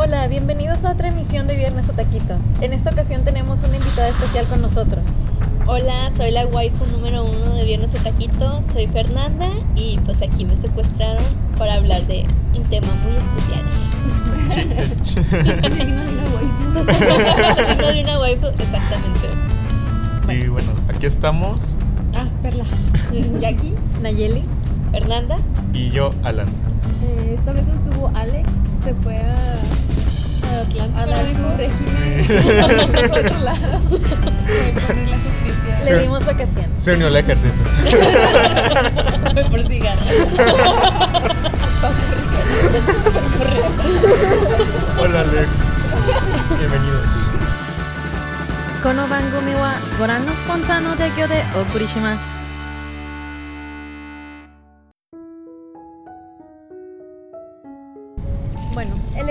Hola, bienvenidos a otra emisión de Viernes Otaquito. En esta ocasión tenemos una invitada especial con nosotros. Hola, soy la waifu número uno de Viernes Otaquito, soy Fernanda y pues aquí me secuestraron para hablar de un tema muy especial. Digno de una waifu. Digno de una waifu, exactamente. Y bueno, aquí estamos. Ah, Perla. Jackie. Nayeli. Fernanda. Y yo, Alan. Eh, esta vez no estuvo Alex, se fue a, a dar su registro por otro lado. poner la justicia. Le dimos vacaciones. Se unió al ejército. por cigarro. Hola, Alex. Bienvenidos. この番組はご覧のスポンサーの提供でお送りします。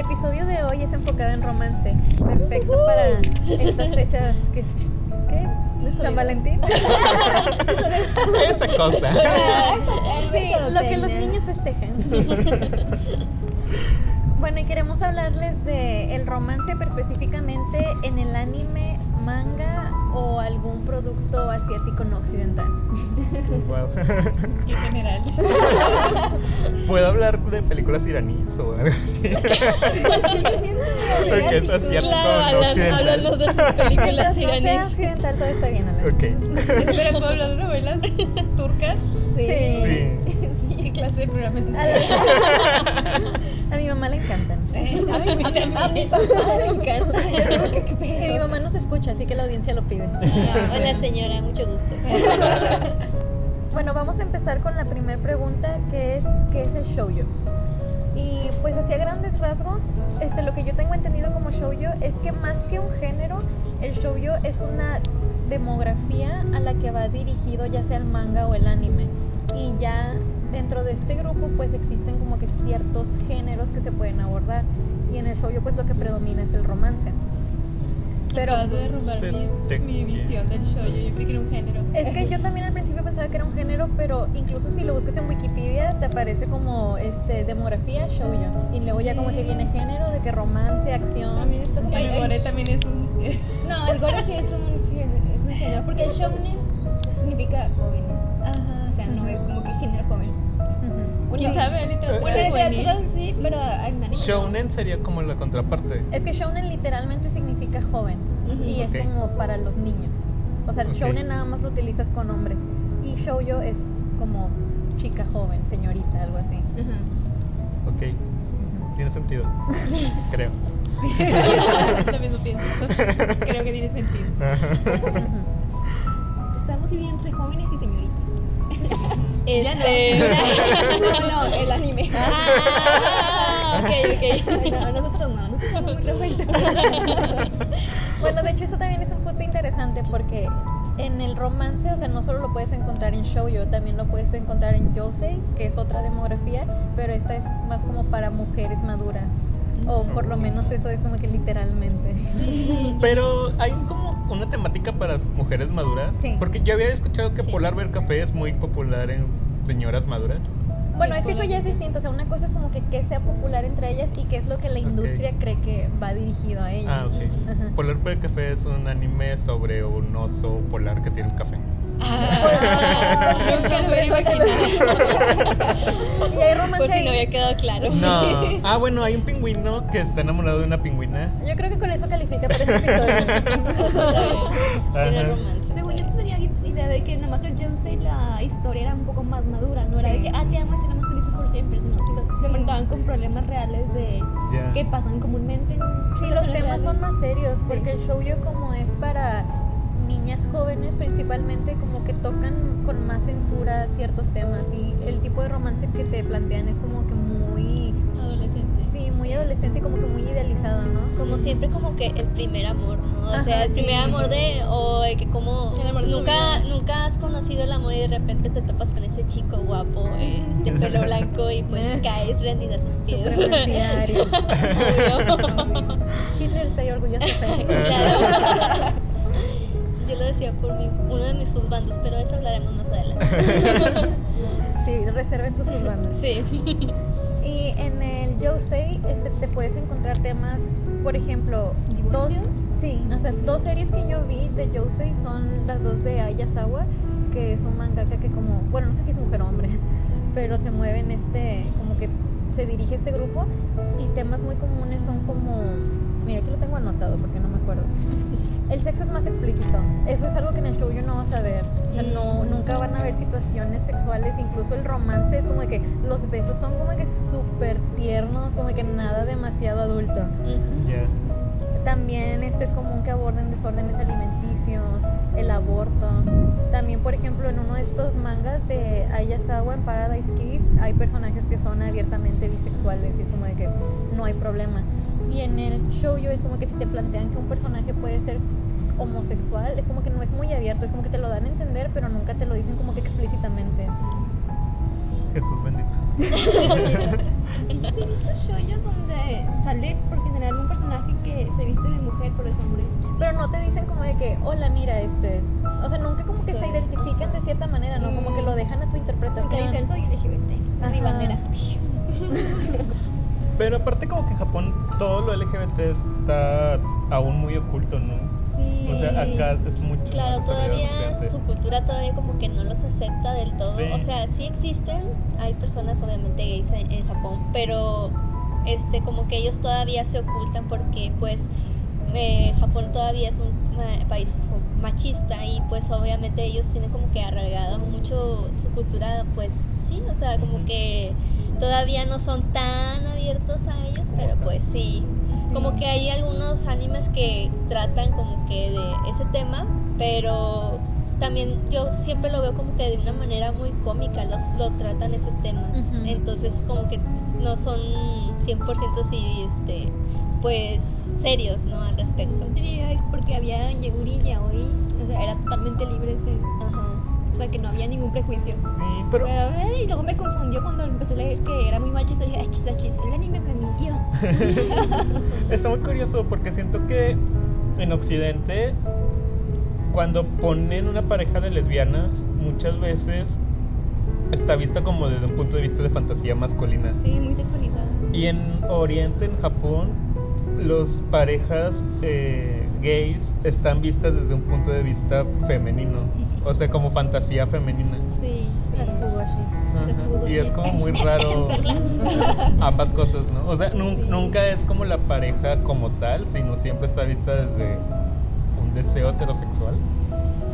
Episodio de hoy es enfocado en romance. Perfecto para estas fechas que es, ¿qué es? San Valentín. Esa cosa. Sí, lo que los niños festejan. bueno, y queremos hablarles de el romance, pero específicamente en el anime, manga o algún producto asiático no occidental. Wow. Qué general. ¿Puedo hablar de películas iraníes o algo así? Porque es asiático, Claro, no occidental. háblanos de tus películas Mientras no sea iraníes. occidental, todo está bien, Alan. Ok. Espera, ¿puedo hablar de novelas turcas? Sí. Sí. ¿Qué clase de programa es este? A mi mamá le encantan. A a a mi papá le encanta. Sí, mi mamá nos escucha, así que la audiencia lo pide. Hola señora, mucho gusto. Bueno, vamos a empezar con la primera pregunta, que es ¿qué es el shoujo? Y pues hacia grandes rasgos, este, lo que yo tengo entendido como shoujo es que más que un género, el shoujo es una demografía a la que va dirigido ya sea el manga o el anime. Y ya dentro de este grupo pues existen como que ciertos géneros que se pueden abordar. Y en el shoujo pues lo que predomina es el romance. Pero Acabas de derrumbar Se mi, te mi visión del show. Yo creí que era un género. Es que yo también al principio pensaba que era un género, pero incluso si lo buscas en Wikipedia te aparece como este demografía shoujo y luego ya como que viene género de que romance, acción. También está Bueno, el gore también es un. No, el gore sí es un, género- es un género. Porque el shounen significa jóvenes. ¿Quién sabe? Bueno, literatura juvenil. sí, pero anime. Shounen sería como la contraparte. Es que shounen literalmente significa joven y es como para los niños. O sea, el shounen nada más lo utilizas con hombres y shoujo es como chica joven, señorita, algo así. Ajá. Ok. Tiene sentido. Creo. Lo mismo pienso. Creo que tiene sentido. Estamos divididos entre jóvenes y señoritas. Este. No, no, el anime. Ah, ok, ok. Ay, no, nosotros no, nosotros somos muy revueltos. Bueno, de hecho eso también es un punto interesante porque en el romance, o sea, no solo lo puedes encontrar en shoujo, también lo puedes encontrar en yosei, que es otra demografía, pero esta es más como para mujeres maduras. O por lo menos eso es como que literalmente. Pero hay como una temática para s- mujeres maduras. Sí. Porque yo había escuchado que Sí. Polar Bear Café es muy popular en señoras maduras. Bueno, es que eso ya es distinto, o sea, una cosa es como que que sea popular entre ellas y qué es lo que la industria cree que va dirigido a ellas. Ah, ok. Ajá. Polar Bear Café es un anime sobre un oso polar que tiene un café. Nunca lo hubiera imaginado. Y hay romance Por si ahí. no había quedado claro. No. Ah, bueno, hay un pingüino que está enamorado de una pingüina. Yo creo que con eso califica para episodio. Tiene romance. Según yo tenía idea de que nada más el Jonesy la historia era un poco más madura, no era Sí. de que, ah, te amo y seremos felices por siempre, sino se, se enfrentaban con problemas reales de Ya. que pasan comúnmente en Sí, los temas son reales. más serios Sí. porque el shoujo como es para niñas jóvenes principalmente como que tocan con más censura ciertos temas y el tipo de romance que te plantean es como que muy Adolescente. sí, muy adolescente y como que muy idealizado, ¿no? Como siempre, como que el primer amor, ¿no? O Ajá, sea, el sí. primer amor de. O de que como. El amor de su Nunca, nunca has conocido el amor y de repente te topas con ese chico guapo eh, de pelo blanco y pues caes rendida a sus pies. Hitler estaría orgulloso de. Claro. Yo lo decía por mi, uno de mis juzbandos, pero de eso hablaremos más adelante. Sí, reserven sus bandas. Sí. Y en el Yosei este, te puedes encontrar temas, por ejemplo, dos, sí, o sea, dos series que yo vi de Yosei son las dos de Ayasawa, que es un mangaka que como, bueno, no sé si es mujer o hombre, pero se mueve en este, como que se dirige este grupo y temas muy comunes son como, mira, aquí lo tengo anotado porque no me acuerdo. El sexo es más explícito. Eso es algo que en el show yo no vas a ver. O sea, no, nunca van a ver situaciones sexuales. Incluso el romance es como que los besos son como que súper tiernos, como que nada demasiado adulto. Ya. También este es común que aborden desórdenes alimenticios, el aborto. También, por ejemplo, en uno de estos mangas de Ayasawa en Paradise Kiss hay personajes que son abiertamente bisexuales y es como de que no hay problema. Y en el shoujo es como que si te plantean que un personaje puede ser homosexual, es como que no es muy abierto, es como que te lo dan a entender, pero nunca te lo dicen como que explícitamente. Jesús bendito. Sí, he visto shoyos donde sale por general un personaje que se viste de mujer pero es hombre. Pero no te dicen como de que, hola, mira, este. O sea, nunca como que Sí. se identifican de cierta manera, ¿no? Como que lo dejan a tu interpretación. dicen soy LGBT, es mi bandera. Pero aparte como que en Japón todo lo LGBT está aún muy oculto, ¿no? Sí. O sea, acá es mucho Claro, más todavía su cultura todavía como que no los acepta del todo. Sí. O sea, sí existen, hay personas obviamente gays en, en Japón, pero este como que ellos todavía se ocultan porque pues eh, Japón todavía es un país machista y pues obviamente ellos tienen como que arraigado mucho su cultura, pues sí, o sea, como que todavía no son tan abiertos a ellos, pero pues sí. Como que hay algunos animes que tratan como que de ese tema, pero también yo siempre lo veo como que de una manera muy cómica, los, lo tratan esos temas. Ujú. Entonces como que no son 100% así, este, pues serios, ¿no? Al respecto. Porque había Yegurilla hoy, o sea, era totalmente libre ese, Ajá. O sea, que no había ningún prejuicio. Sí, pero Pero, eh, y luego me confundió cuando empecé a leer que era muy machista y dije, achis, achis, el anime me mintió. está muy curioso porque siento que en Occidente cuando ponen una pareja de lesbianas muchas veces está vista como desde un punto de vista de fantasía masculina. Sí, muy sexualizada. Y en Oriente, en Japón, los parejas eh, gays están vistas desde un punto de vista femenino. O sea, como fantasía femenina. Sí, Las fugoshi. Y es como muy raro ambas cosas, ¿no? O sea, nun- nunca es como la pareja como tal, sino siempre está vista desde un deseo heterosexual.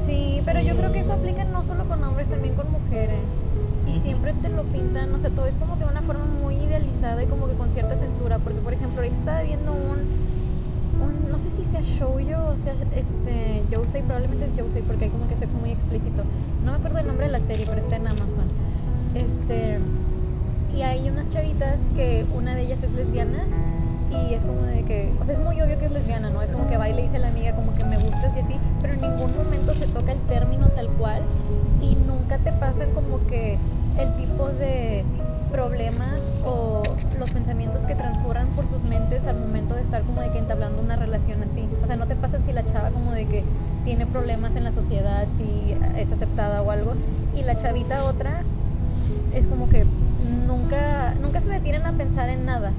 Sí, pero yo creo que eso aplica no solo con hombres, también con mujeres. Y siempre te lo pintan, o sea, todo es como que de una forma muy idealizada y como que con cierta censura. Porque, por ejemplo, ahorita estaba viendo un, no sé si sea shoujo o sea este Yosei, probablemente es Yosei porque hay como que sexo muy explícito. No me acuerdo el nombre de la serie, pero está en Amazon. Este, y hay unas chavitas que una de ellas es lesbiana y es como de que, o sea, es muy obvio que es lesbiana, ¿no? Es como que va y dice a la amiga como que me gustas y así, pero en ningún momento se toca el término tal cual y nunca te pasan como que el tipo de problemas o los pensamientos que transcurran por sus mentes al momento de estar como de que entablando una relación así. O sea, no te pasan si la chava como de que tiene problemas en la sociedad, si es aceptada o algo, y la chavita otra es como que nunca, nunca se detienen a pensar en nada.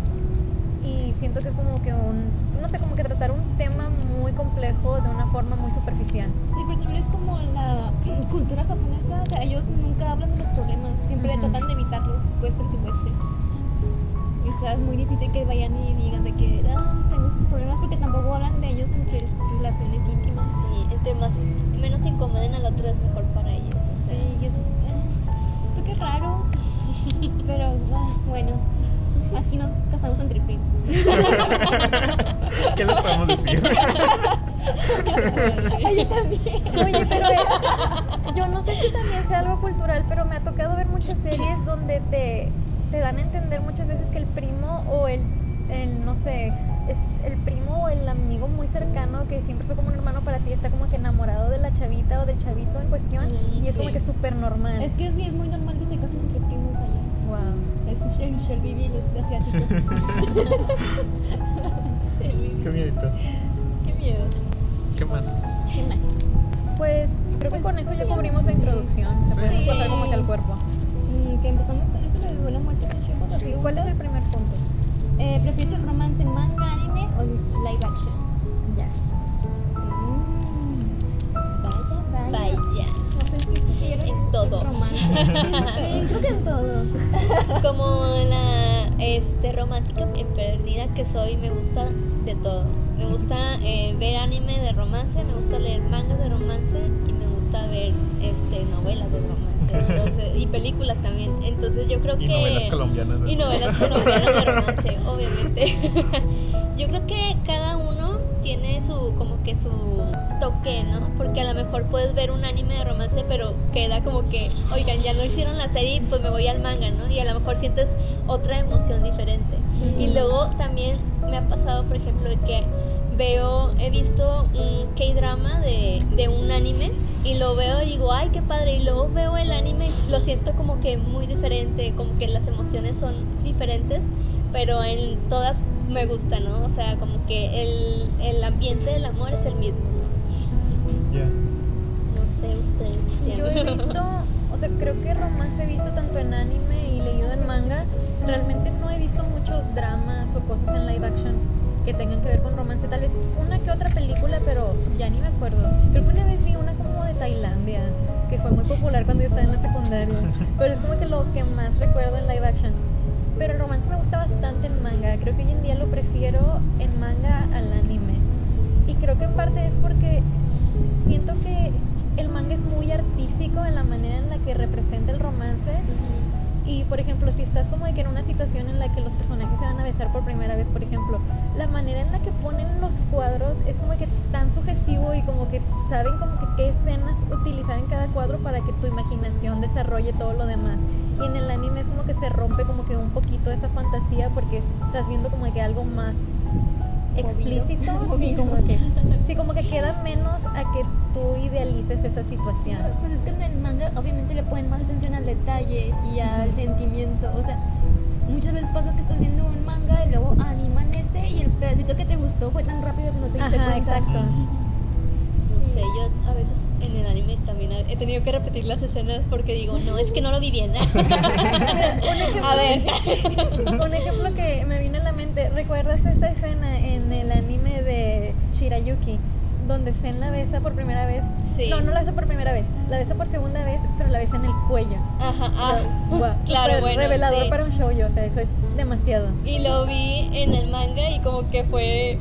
Y siento que es como que un, no sé, como que tratar un tema muy complejo de una forma muy superficial. Sí, pero también es como la cultura japonesa, o sea, ellos nunca hablan de los problemas, siempre Ujú. tratan de evitarlos, cueste lo que cueste. Y o sea, es muy difícil que vayan y digan de que ah, tengo estos problemas porque tampoco hablan de ellos entre sus relaciones íntimas. Sí, entre más menos incomoden al otro es mejor para ellos. o sea, Sí, y es. ah, Esto qué raro. Pero ah, bueno, aquí nos casamos entre primos. ¿Qué les podemos decir? Yo también. Oye, pero eh, yo no sé si también sea algo cultural, pero me ha tocado ver muchas series donde te, te dan a entender muchas veces que el primo o el, el no sé, el primo o el amigo muy cercano que siempre fue como un hermano para ti está como que enamorado de la chavita o del chavito en cuestión y es como que súper normal. Es que sí, es muy normal que se casen Es en Shelby Village asiático. Qué miedito. Qué miedo. ¿Qué más? Qué nice. Pues creo que Pues, con eso ya sí. cubrimos la introducción. Se Sí. pasar Sí. como que al cuerpo. Mm, que empezamos con eso, dio la muerte de Shoko Sí, ¿Cuál es el primer punto? Eh, ¿Prefieres el romance en manga, anime o live action? Creo que en todo. Como la este, romántica emperdida que soy, me gusta de todo. Me gusta eh, ver anime de romance, me gusta leer mangas de romance y me gusta ver este, novelas de romance entonces, y películas también. Entonces yo creo Y que... novelas colombianas. ¿no? Y novelas colombianas de romance, obviamente. Yo creo que cada tiene su, como que su toque, ¿no? Porque a lo mejor puedes ver un anime de romance, pero queda como que, oigan, ya no hicieron la serie, pues me voy al manga, ¿no? Y a lo mejor sientes otra emoción diferente. Y luego también me ha pasado, por ejemplo, de que veo, he visto un K-drama de, de un anime y lo veo y digo, ay, qué padre. Y luego veo el anime y lo siento como que muy diferente, como que las emociones son diferentes, pero en todas me gusta, ¿no? O sea, como que el, el ambiente del amor es el mismo, ¿no? Ya. No sé, ustedes. Yo he visto, o sea, creo que romance he visto tanto en anime y leído en manga. Realmente no he visto muchos dramas o cosas en live action que tengan que ver con romance. Tal vez una que otra película, pero ya ni me acuerdo. Creo que una vez vi una como de Tailandia, que fue muy popular cuando yo estaba en la secundaria. Pero es como que lo que más recuerdo en live action. Pero el romance me gusta bastante en manga. Creo que hoy en día lo prefiero en manga al anime. Y creo que en parte es porque siento que el manga es muy artístico en la manera en la que representa el romance. Y por ejemplo, si estás como de que en una situación en la que los personajes se van a besar por primera vez, por ejemplo, la manera en la que ponen los cuadros es como que tan sugestivo y como que saben como que qué escenas utilizar en cada cuadro para que tu imaginación desarrolle todo lo demás. Y en el anime es como que se rompe como que un poquito esa fantasía porque estás viendo como que algo más explícito, sí, como que sí, como que queda menos a que tú idealices esa situación. Pues es que en el manga obviamente le ponen más atención al detalle y al sentimiento. O sea, muchas veces pasa que estás viendo un manga y luego animan ese y el pedacito que te gustó fue tan rápido que no te diste Ajá, cuenta. exacto. Sé, yo a veces en el anime también he tenido que repetir las escenas porque digo, no, es que no lo vi bien. A ver. un ejemplo que me vino a la mente, ¿recuerdas esa escena en el anime de Shirayuki? Donde Zen la besa por primera vez. Sí. No, no la besa por primera vez. La besa por segunda vez, pero la besa en el cuello. Ajá, ah. Guau, Claro, bueno, revelador sí. para un shoujo, o sea, eso es demasiado. Y lo vi en el manga y como que fue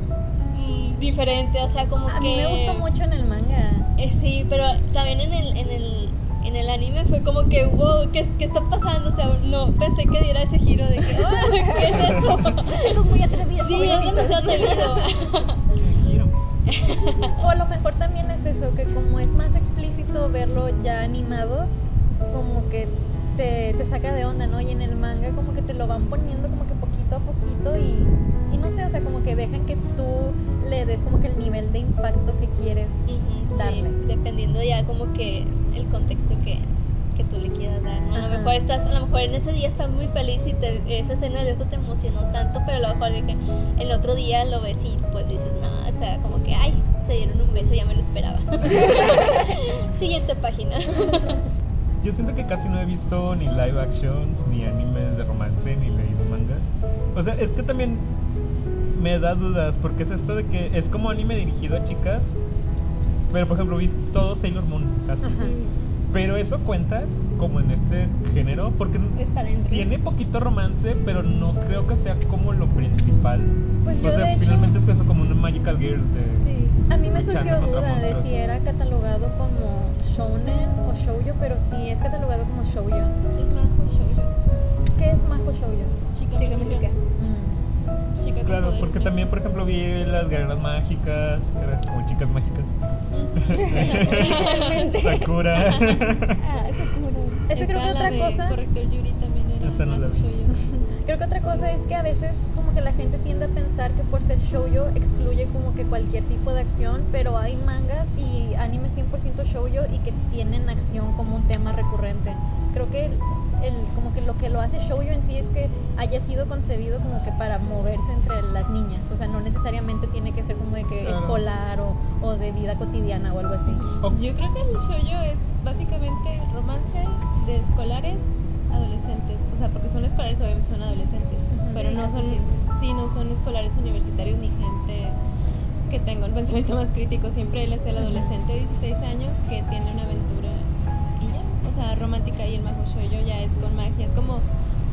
diferente, o sea, como A que... mí me gustó mucho en el manga. Eh, sí, pero también en el, en el, en el anime fue como que, wow, ¿qué, ¿qué está pasando? O sea, no pensé que diera ese giro de que, "Ah, ¿qué es eso? Eso es muy atrevido. Sí, es demasiado atrevido. O a lo mejor también es eso, que como es más explícito verlo ya animado, como que te, te saca de onda, ¿no? Y en el manga como que te lo van poniendo como que poquito a poquito y, y no sé, o sea, como que dejan que tú le des como que el nivel de impacto que quieres Ujú, sí, darle. dependiendo ya como que el contexto que, que tú le quieras dar, ¿no? A lo mejor estás, a lo mejor en ese día estás muy feliz y te, esa escena de eso te emocionó tanto, pero a lo mejor que el otro día lo ves y pues dices, no, o sea, como que, ay, se dieron un beso, ya me lo esperaba. Siguiente página. Yo siento que casi no he visto ni live actions, ni animes de romance, ni leído mangas. O sea, es que también me da dudas, porque es esto de que es como anime dirigido a chicas. Pero por ejemplo, vi todo Sailor Moon casi. Pero eso cuenta como en este género, porque Está tiene poquito romance, pero no creo que sea como lo principal. Pues yo o sea, de hecho- finalmente es eso como una Magical Girl de. Sí. A mí me surgió duda de si era catalogado como shounen o shoujo, pero sí es catalogado como shoujo. Es Majo Shoujo. ¿Qué es majo shoujo? Chica, Chica mágica. Mm. Chica Claro, porque también, por ejemplo, vi las guerreras mágicas, que eran como chicas mágicas. Sakura. Ah, Sakura. Ese creo que otra cosa. Corrector Yuri Esa no. Creo que otra cosa es que a veces como que la gente tiende a pensar que por ser shoujo excluye como que cualquier tipo de acción, pero hay mangas y animes 100% shoujo y que tienen acción como un tema recurrente. Creo que el, el- como que lo que lo hace shoujo en sí es que haya sido concebido como que para moverse entre las niñas, o sea, no necesariamente tiene que ser como de que Claro. escolar o, o de vida cotidiana o algo así. Yo creo que el shoujo es básicamente romance de escolares adolescentes. O sea, porque son escolares, obviamente son adolescentes. Pero no son sí, no son escolares universitarios ni gente que tenga un pensamiento más crítico. Siempre él es el adolescente de 16 años que tiene una aventura y ya, o sea, romántica y el mago yo ya es con magia. Es como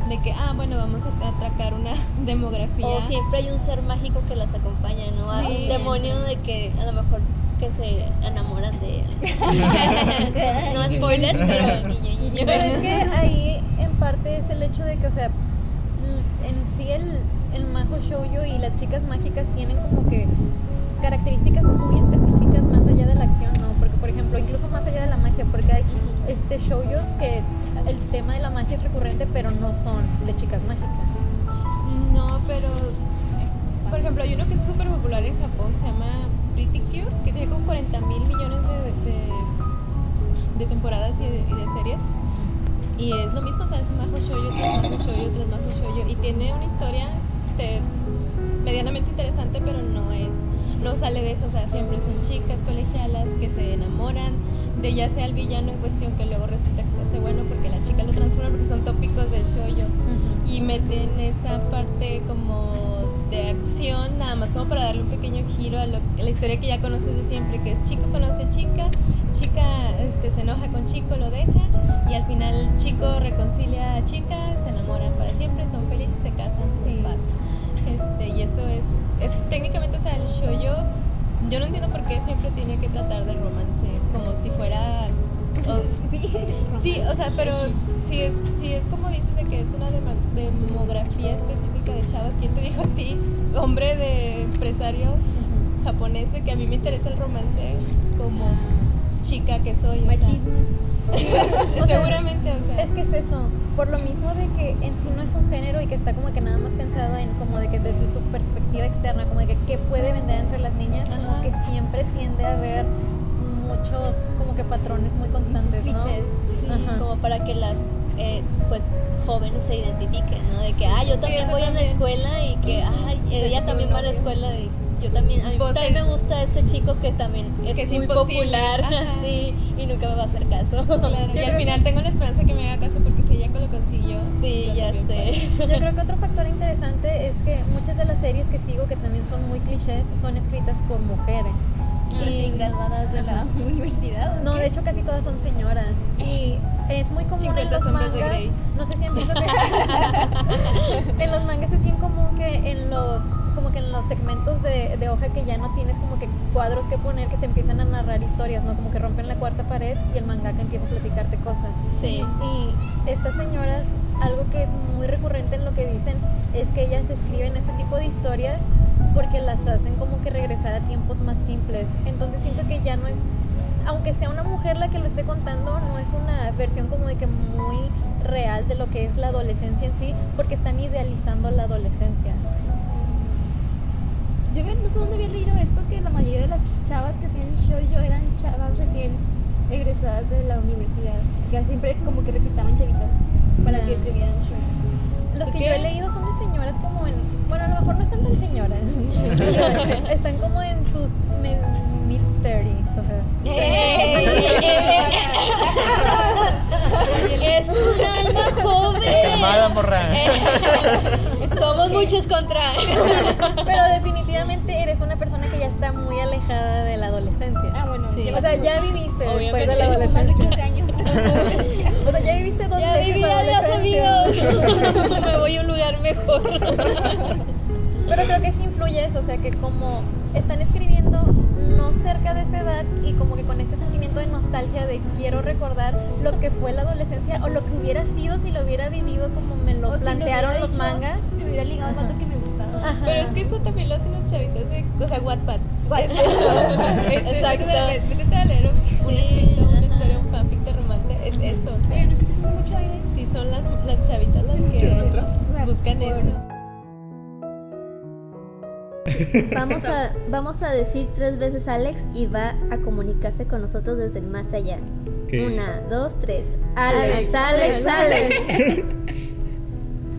de que, ah, bueno, vamos a atracar una demografía. O siempre hay un ser mágico que las acompaña, ¿no? Hay Sí. Un demonio de que a lo mejor que se enamoran de él. no spoilers, pero. Pero es que ahí parte es el hecho de que, o sea, en sí el, el majo shoujo y las chicas mágicas tienen como que características muy específicas más allá de la acción, ¿no? Porque, por ejemplo, incluso más allá de la magia, porque hay este shoujos que el tema de la magia es recurrente, pero no son de chicas mágicas. No, pero por ejemplo, hay uno que es súper popular en Japón, se llama Pretty Cure, que tiene como 40 mil millones de, de, temporadas y de series. Y es lo mismo, o sea, es majo shoujo tras majo shoujo tras majo shoujo. Y tiene una historia de- medianamente interesante, pero no es, no sale de eso, o sea, siempre son chicas colegialas que se enamoran de ya sea el villano en cuestión que luego resulta que se hace bueno porque la chica lo transforma porque son tópicos del shoujo y meten esa parte como de acción, nada más como para darle un pequeño giro a, lo, a la historia que ya conoces de siempre, que es chico conoce chica, chica este, se enoja con chico, lo deja y al final chico reconcilia a chica, se enamoran para siempre, son felices y se casan Sí. en paz. Este, y eso es, es técnicamente, o sea, el shoujo, yo no entiendo por qué siempre tiene que tratar de romance, como si fuera... o- Sí, o sea, pero si es, si es como dices de que es una demografía específica de chavas, ¿quién te dijo a ti, hombre de empresario japonés, de que a mí me interesa el romance como chica que soy? o sea, Machismo. seguramente, o sea. Es que es eso, por lo mismo de que en sí no es un género y que está como que nada más pensado en como de que desde su perspectiva externa, como de que qué puede vender entre las niñas, como que siempre tiende a haber muchos como que patrones muy constantes, ¿no? clichés. Sí, Ajá. como para que las eh, pues jóvenes se identifiquen, ¿no? De que, ah, yo también voy a la escuela y que, ay, ella también va a la escuela y yo también, a mí Pues también el- me gusta este chico que es también es, Que es muy imposible. popular, Ajá. sí, y nunca me va a hacer caso. Claro, y al final tengo la esperanza que me haga caso porque si ella lo consiguió. Sí, yo ya sé. puedo. Yo creo que otro factor interesante es que muchas de las series que sigo que también son muy clichés son escritas por mujeres. Recién graduadas de la universidad. ¿o No, qué? de hecho casi todas son señoras y es muy común en 50 los mangas. Grey. No sé si han visto que en los mangas es bien común que en los como que en los segmentos de, de hoja que ya no tienes como que cuadros que poner que te empiezan a narrar historias, ¿no? Como que rompen la cuarta pared y el mangaka empieza a platicarte cosas. Sí. Y estas señoras, algo que es muy recurrente en lo que dicen es que ellas escriben este tipo de historias porque las hacen como que regresar a tiempos más simples. Entonces siento que ya no es, aunque sea una mujer la que lo esté contando, no es una versión como de que muy real de lo que es la adolescencia en sí, porque están idealizando la adolescencia. Yo no sé dónde había leído esto, que la mayoría de las chavas que hacían shoujo eran chavas recién egresadas de la universidad. Que siempre como que reclutaban chavitas para que escribieran shoujo. Los que, que- yo he leído son de señoras como en, bueno, a lo mejor no están tan señoras, están como en sus 30s, o sea, es un alma joven. Somos muchos contra. pero definitivamente eres una persona que ya está muy alejada de la adolescencia. Ah, bueno. O sea, ya viviste después de la sí. Más de adolescencia. 15 años. O sea, ya viviste dos Ya veces viví, la adolescencia. Me voy a un lugar mejor. Pero creo que sí influye eso, o sea, que como están escribiendo no cerca de esa edad y como que con este sentimiento de nostalgia de quiero recordar lo que fue la adolescencia o lo que hubiera sido si lo hubiera vivido como me lo O si plantearon los dicho, mangas. Si me hubiera ligado al vato que me gustaba. Ajá. Pero es que eso también lo hacen las chavitas de, o sea, Wattpad. What? Es eso. Es Exacto. Métete a leer un, un Sí, escrito, una historia, un fanfic de romance. Es eso. O sea, sí son las, las chavitas las ¿Sí que buscan por- eso. Vamos a, vamos a decir tres veces Alex y va a comunicarse con nosotros desde el más allá. ¿Qué? Una, dos, tres. Alex, Alex, Alex.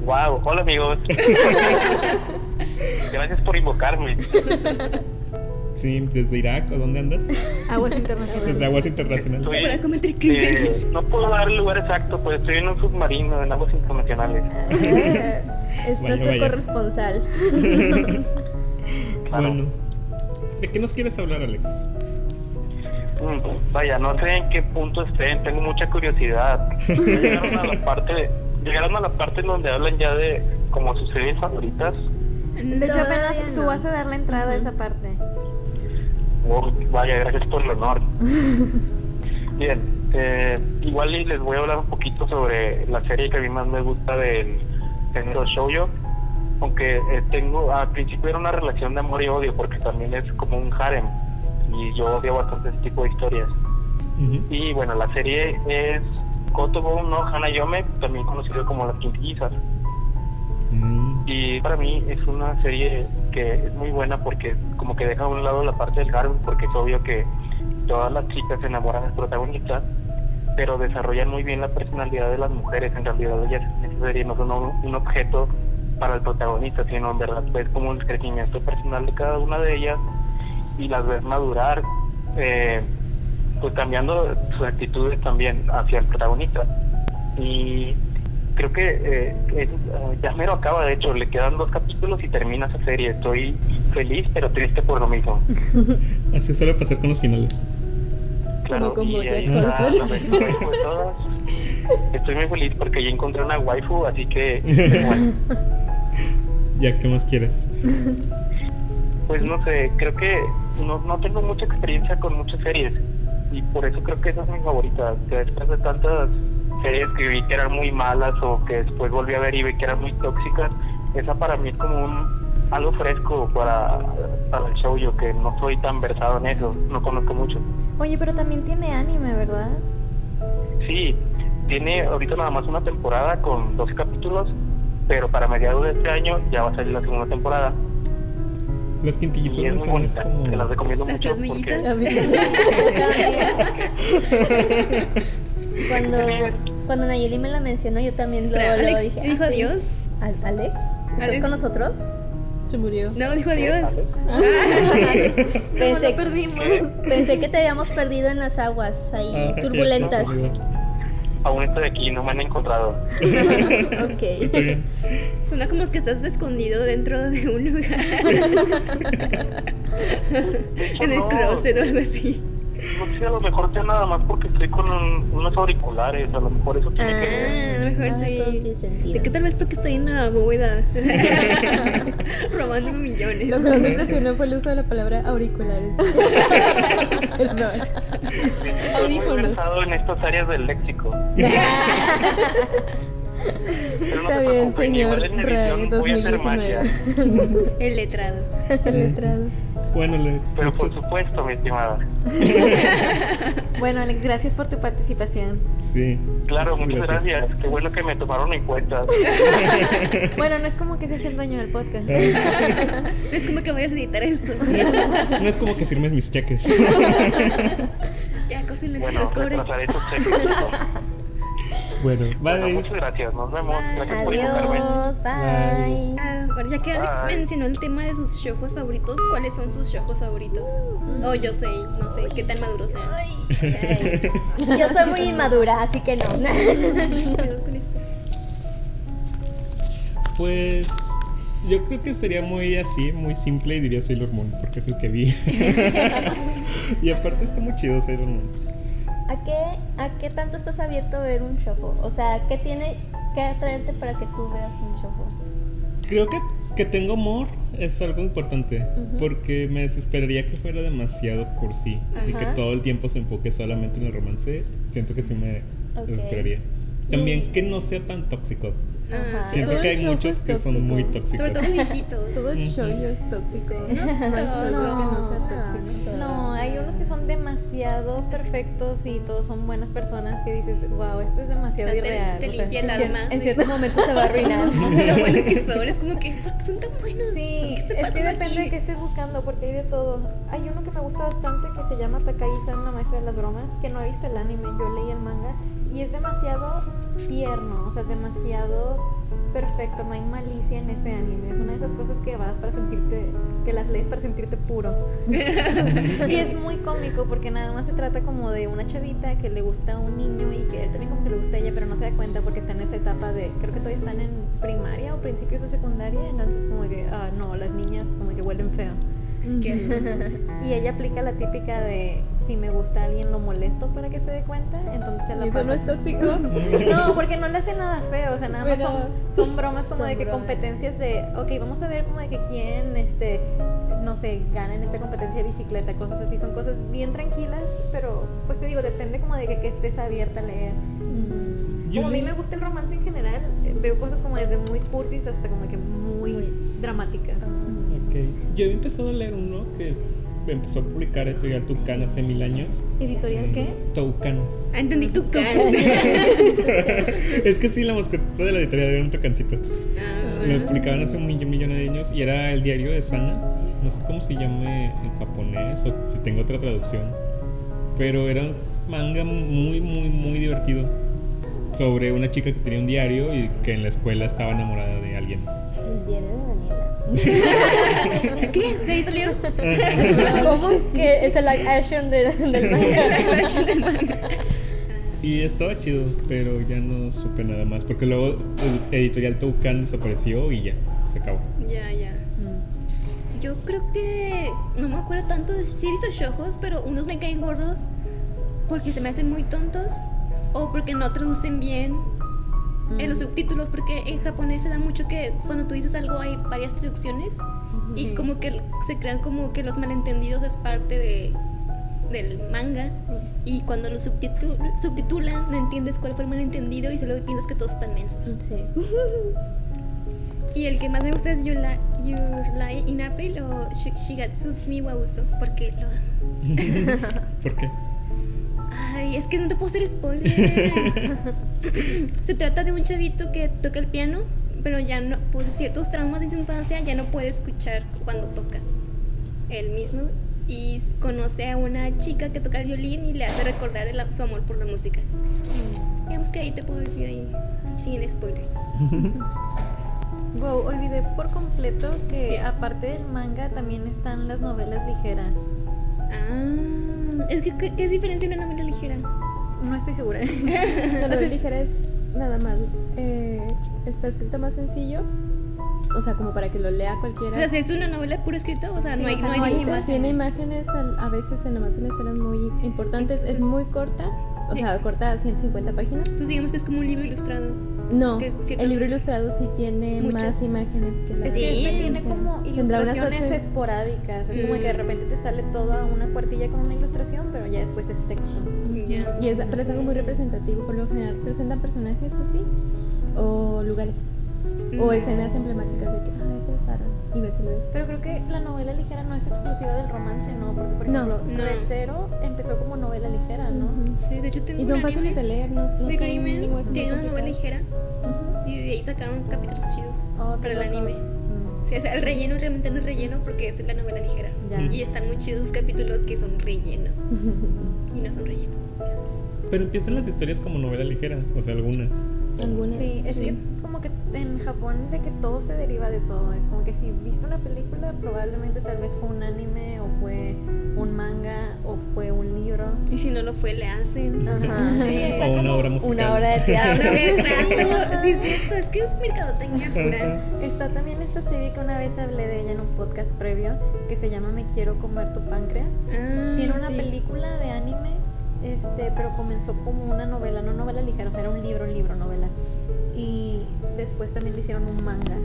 Wow, hola amigos. Gracias por invocarme. Sí, desde Irak o dónde andas? Aguas internacionales. Desde aguas internacionales. Estoy, Para cometer eh, no puedo dar el lugar exacto, pues estoy en un submarino en aguas internacionales. Es nuestro vaya. corresponsal. Claro. Bueno, ¿de qué nos quieres hablar, Alex? Mm, Vaya, no sé en qué punto estén, tengo mucha curiosidad. Llegaron a la parte, llegaron a la parte en donde hablan ya de como sus series favoritas. De hecho, apenas tú vas a dar la entrada a esa parte. Oh, vaya, gracias por el honor. Bien, eh, igual y les voy a hablar un poquito sobre la serie que a mí más me gusta del género shoujo. Aunque eh, tengo, al principio era una relación de amor y odio porque también es como un harem y yo odio bastante ese tipo de historias. Y bueno, la serie es Kotobo no Hanayome, también conocido como Las Quintillizas. Mm, Y para mí es una serie que es muy buena porque como que deja a un lado la parte del harem, porque es obvio que todas las chicas se enamoran del protagonista, pero desarrollan muy bien la personalidad de las mujeres. En realidad ellas en esa serie no son un, un objeto para el protagonista, sino en verdad ves como un crecimiento personal de cada una de ellas y las ves madurar, eh, pues cambiando sus actitudes también hacia el protagonista. Y creo que eh, es- eh, ya mero acaba, de hecho, le quedan dos capítulos y termina esa serie. Estoy feliz pero triste por lo mismo. Así suele pasar con los finales. Claro, con y ahí está todas. Estoy muy feliz porque ya encontré una waifu, así que bueno, Ya, ¿qué más quieres? pues no sé, creo que no, no tengo mucha experiencia con muchas series y por eso creo que esa es mi favorita. Que después de tantas series que vi que eran muy malas o que después volví a ver y vi que eran muy tóxicas, esa para mí es como un algo fresco para, para el show, yo que no soy tan versado en eso, no conozco mucho. Oye, pero también tiene anime, ¿verdad? Sí, tiene ahorita nada más una temporada con 12 capítulos, pero para mediados de este año ya va a salir la segunda temporada. Las quintillizas Y es muy bonita, como... te las recomiendo Las mucho. tres porque- mellizas. Cuando, cuando Nayeli me la mencionó, yo también lo, Espera, lo Alex, dije. ¿dijo ah, adiós? ¿Al- ¿Alex? ¿Estás Alex. con nosotros? Se murió. No, dijo adiós. pensé, perdimos. ¿Qué? pensé que te habíamos perdido en las aguas ahí, Ah, turbulentas. Aún estoy aquí, no me han encontrado. ok. Suena como que estás escondido dentro de un lugar. en el no. closet o algo así. No sé, a lo mejor sea nada más porque estoy con un- unos auriculares, a lo mejor eso tiene que ver. Ah, a lo mejor Ah, todo tiene sí. sentido. ¿De qué tal vez porque estoy en la bóveda? Robando millones. Lo que más me impresionó fue el uso de la palabra auriculares. Perdón. Estoy muy Audífonos. versado en estas áreas del léxico. No Está bien, señor Ray edición voy a hacer 2019. magia. El letrado. El letrado. Bueno, Alex, Pero por muchas- supuesto, mi estimada. Bueno, Alex, gracias por tu participación. Sí. Claro, muchas gracias. Qué bueno que me tomaron en cuenta. Bueno, no es como que seas el dueño del podcast. No es como que vayas a editar esto. No es, no es como que firmes mis cheques. Ya, córtenle Bueno, los cobre. Bueno, bye. muchas gracias. Nos vemos. Gracias por invitarme. Adiós, bye. Ah, bueno, ya que Alex Bye. mencionó el tema de sus shojos favoritos, ¿cuáles son sus shojos favoritos? Oh, yo sé, no sé, qué tan maduros sean. Yo soy muy inmadura, así que no. Cuidado con eso. Pues yo creo que sería muy así, muy simple y diría Sailor Moon, porque es el que vi. y aparte está muy chido Sailor Moon. ¿A qué, ¿A qué tanto estás abierto a ver un shojo? O sea, ¿qué tiene que atraerte para que tú veas un shojo? Creo que, que tengo amor es algo importante, porque me desesperaría que fuera demasiado cursi y que Ajá. todo el tiempo se enfoque solamente en el romance. Siento que sí me Ok. desesperaría. También Y- que no sea tan tóxico. Ajá, Siento todo que el hay muchos es que son muy tóxicos. sobre todo viejitos. Todo el show es tóxico. No, no hay show que no sea tóxico. No, hay unos que son demasiado perfectos y todos son buenas personas que dices, wow, esto es demasiado Te- irreal. te o sea, limpia el en cier- alma. En ciertos momentos se va a arruinar. De lo bueno que son, es como que, ¿por qué son tan buenos? Sí, ¿Qué está es que depende aquí? de qué estés buscando, porque hay de todo. Hay uno que me gusta bastante que se llama Takai-san, la maestra de las bromas, que no he visto el anime, yo leí el manga y es demasiado tierno, o sea, demasiado perfecto, no hay malicia en ese anime. Es una de esas cosas que vas para sentirte, que las lees para sentirte puro. y es muy cómico porque nada más se trata como de una chavita que le gusta a un niño y que él también como que le gusta a ella, pero no se da cuenta porque está en esa etapa de, creo que todavía están en primaria o principios de secundaria, entonces como que, ah, no, las niñas como que huelen feo. y ella aplica la típica de si me gusta a alguien lo molesto para que se dé cuenta, entonces se la ¿Y eso pasa. no es tóxico? No, porque no le hace nada feo, o sea, nada más son, son bromas como son de que bromas. competencias de, ok, vamos a ver como de que quién, este, no sé, gana en esta competencia de bicicleta, cosas así, son cosas bien tranquilas, pero pues te digo, depende como de que, que estés abierta a leer. Yo Como a mí me gusta el romance en general, eh, veo cosas como desde muy cursis hasta como que muy dramáticas. Ok. Yo había empezado a leer uno que es- empezó a publicar Editorial Tucán hace mil años. ¿Editorial qué? Toucan. Ah, entendí tu cara. es que sí, la mascota de la editorial era un tocancito. Lo publicaban hace un millón, millón de años y era el diario de Sana. No sé cómo se llame en japonés o si tengo otra traducción. Pero era un manga muy, muy, muy divertido. Sobre una chica que tenía un diario y que en la escuela estaba enamorada de ¿Qué? ¿De ahí salió? ¿Cómo que es el live action del, del manga? Y estaba chido, pero ya no supe nada más. Porque luego el editorial Toucan desapareció y ya, se acabó. Ya, ya. Yo creo que no me acuerdo tanto de. Sí he visto shojos, pero unos me caen gordos porque se me hacen muy tontos o porque no traducen bien en los subtítulos, porque en japonés se da mucho que cuando tú dices algo hay varias traducciones y como que se crean como que los malentendidos es parte de del manga y cuando lo subtitu- subtitulan no entiendes cuál fue el malentendido y solo piensas que todos están mensos. Sí. Y el que más me gusta es Your Lie in April o Shi- Shigatsu Kimi wa Uso, porque lo amo. ¿Por qué? Ay, es que no te puedo hacer spoilers. Se trata de un chavito que toca el piano, pero ya no, por ciertos traumas en su infancia, ya no puede escuchar cuando toca él mismo. Y conoce a una chica que toca el violín y le hace recordar el- su amor por la música. Digamos que ahí te puedo decir ahí, sin spoilers. Wow, olvidé por completo que aparte del manga también están las novelas ligeras. Ah, es que, ¿qué, qué es diferencia una novela ligera? No estoy segura. La novela ligera es nada más. eh, está escrito más sencillo. O sea, como para que lo lea cualquiera. O sea, ¿es una novela puro escrito? O sea, Sí, no hay, o sea, no hay no hay dibujos. Tiene imágenes a veces en nomás en escenas muy importantes. Es muy corta. O sea, corta 150 páginas. Entonces digamos que es como un libro ilustrado. No, el libro ilustrado sí tiene Muchas. más imágenes que la Es que este tiene como ilustraciones esporádicas, así como que de repente te sale toda una cuartilla con una ilustración, pero ya después es texto. Ya. Y es, pero es algo muy representativo. Por lo general presentan personajes así o lugares o escenas emblemáticas de que ay, se besaron y ves el beso. Pero creo que la novela ligera no es exclusiva del romance, ¿no? Porque, por No. ejemplo, No. Recero empezó como novela ligera, ¿no? Sí, de hecho tengo Y son fáciles de leer, no, no muy Tiene una novela ligera Ujú. y de ahí sacaron capítulos chidos Oh, para el loco. anime. Mm, Sí, o sea, el relleno realmente no es relleno porque es la novela ligera. Ya. Y están muy chidos los capítulos que son relleno. y no son relleno. Pero empiezan las historias como novela ligera, o sea, algunas. Algunas. Sí, es que como que en Japón de que todo se deriva de todo. Es como que si viste una película, probablemente tal vez fue un anime o fue un manga o fue un libro. Y si no lo fue, le hacen. Ajá, sí, o una como- obra musical. Una obra de teatro. Exacto, sí es cierto, es que es mercadotecnia pura. Está también esta serie que una vez hablé de ella en un podcast previo que se llama Me quiero comer tu páncreas. Ah, Tiene una sí. película de anime, este, pero comenzó como una novela, no novela ligera, o sea, era un libro, un libro, novela. Y después también le hicieron un manga.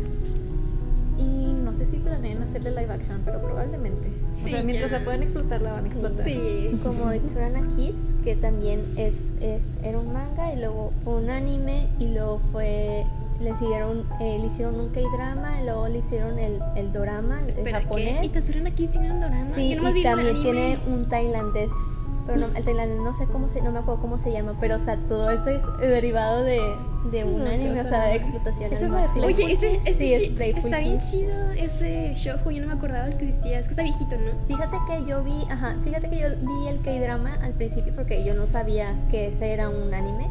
Y no sé si planean hacerle live action, pero probablemente. o Sí, sea, mientras ya. la puedan explotar, la van a explotar. Sí. Como Itsurana Kiss, que también es, es, era un manga y luego fue un anime y luego fue le hicieron, eh, le hicieron un K-drama y luego le hicieron el, el dorama, el Espera, ¿qué? japonés. ¿Y Tatsuran aquí tiene un drama? Sí, y también tiene un tailandés pero no, el tailandés no sé cómo se, no me acuerdo cómo se llama, pero o sea, todo ese derivado de, de un No, anime, o sea, osada. explotación. Eso es lo de. Oye, ese, ese Sí, es Playful está bien chido ese shoujo, yo no me acordaba que existía, es que está viejito, ¿no? Fíjate que yo vi, ajá, fíjate que yo vi el K-drama al principio porque yo no sabía que ese era un anime.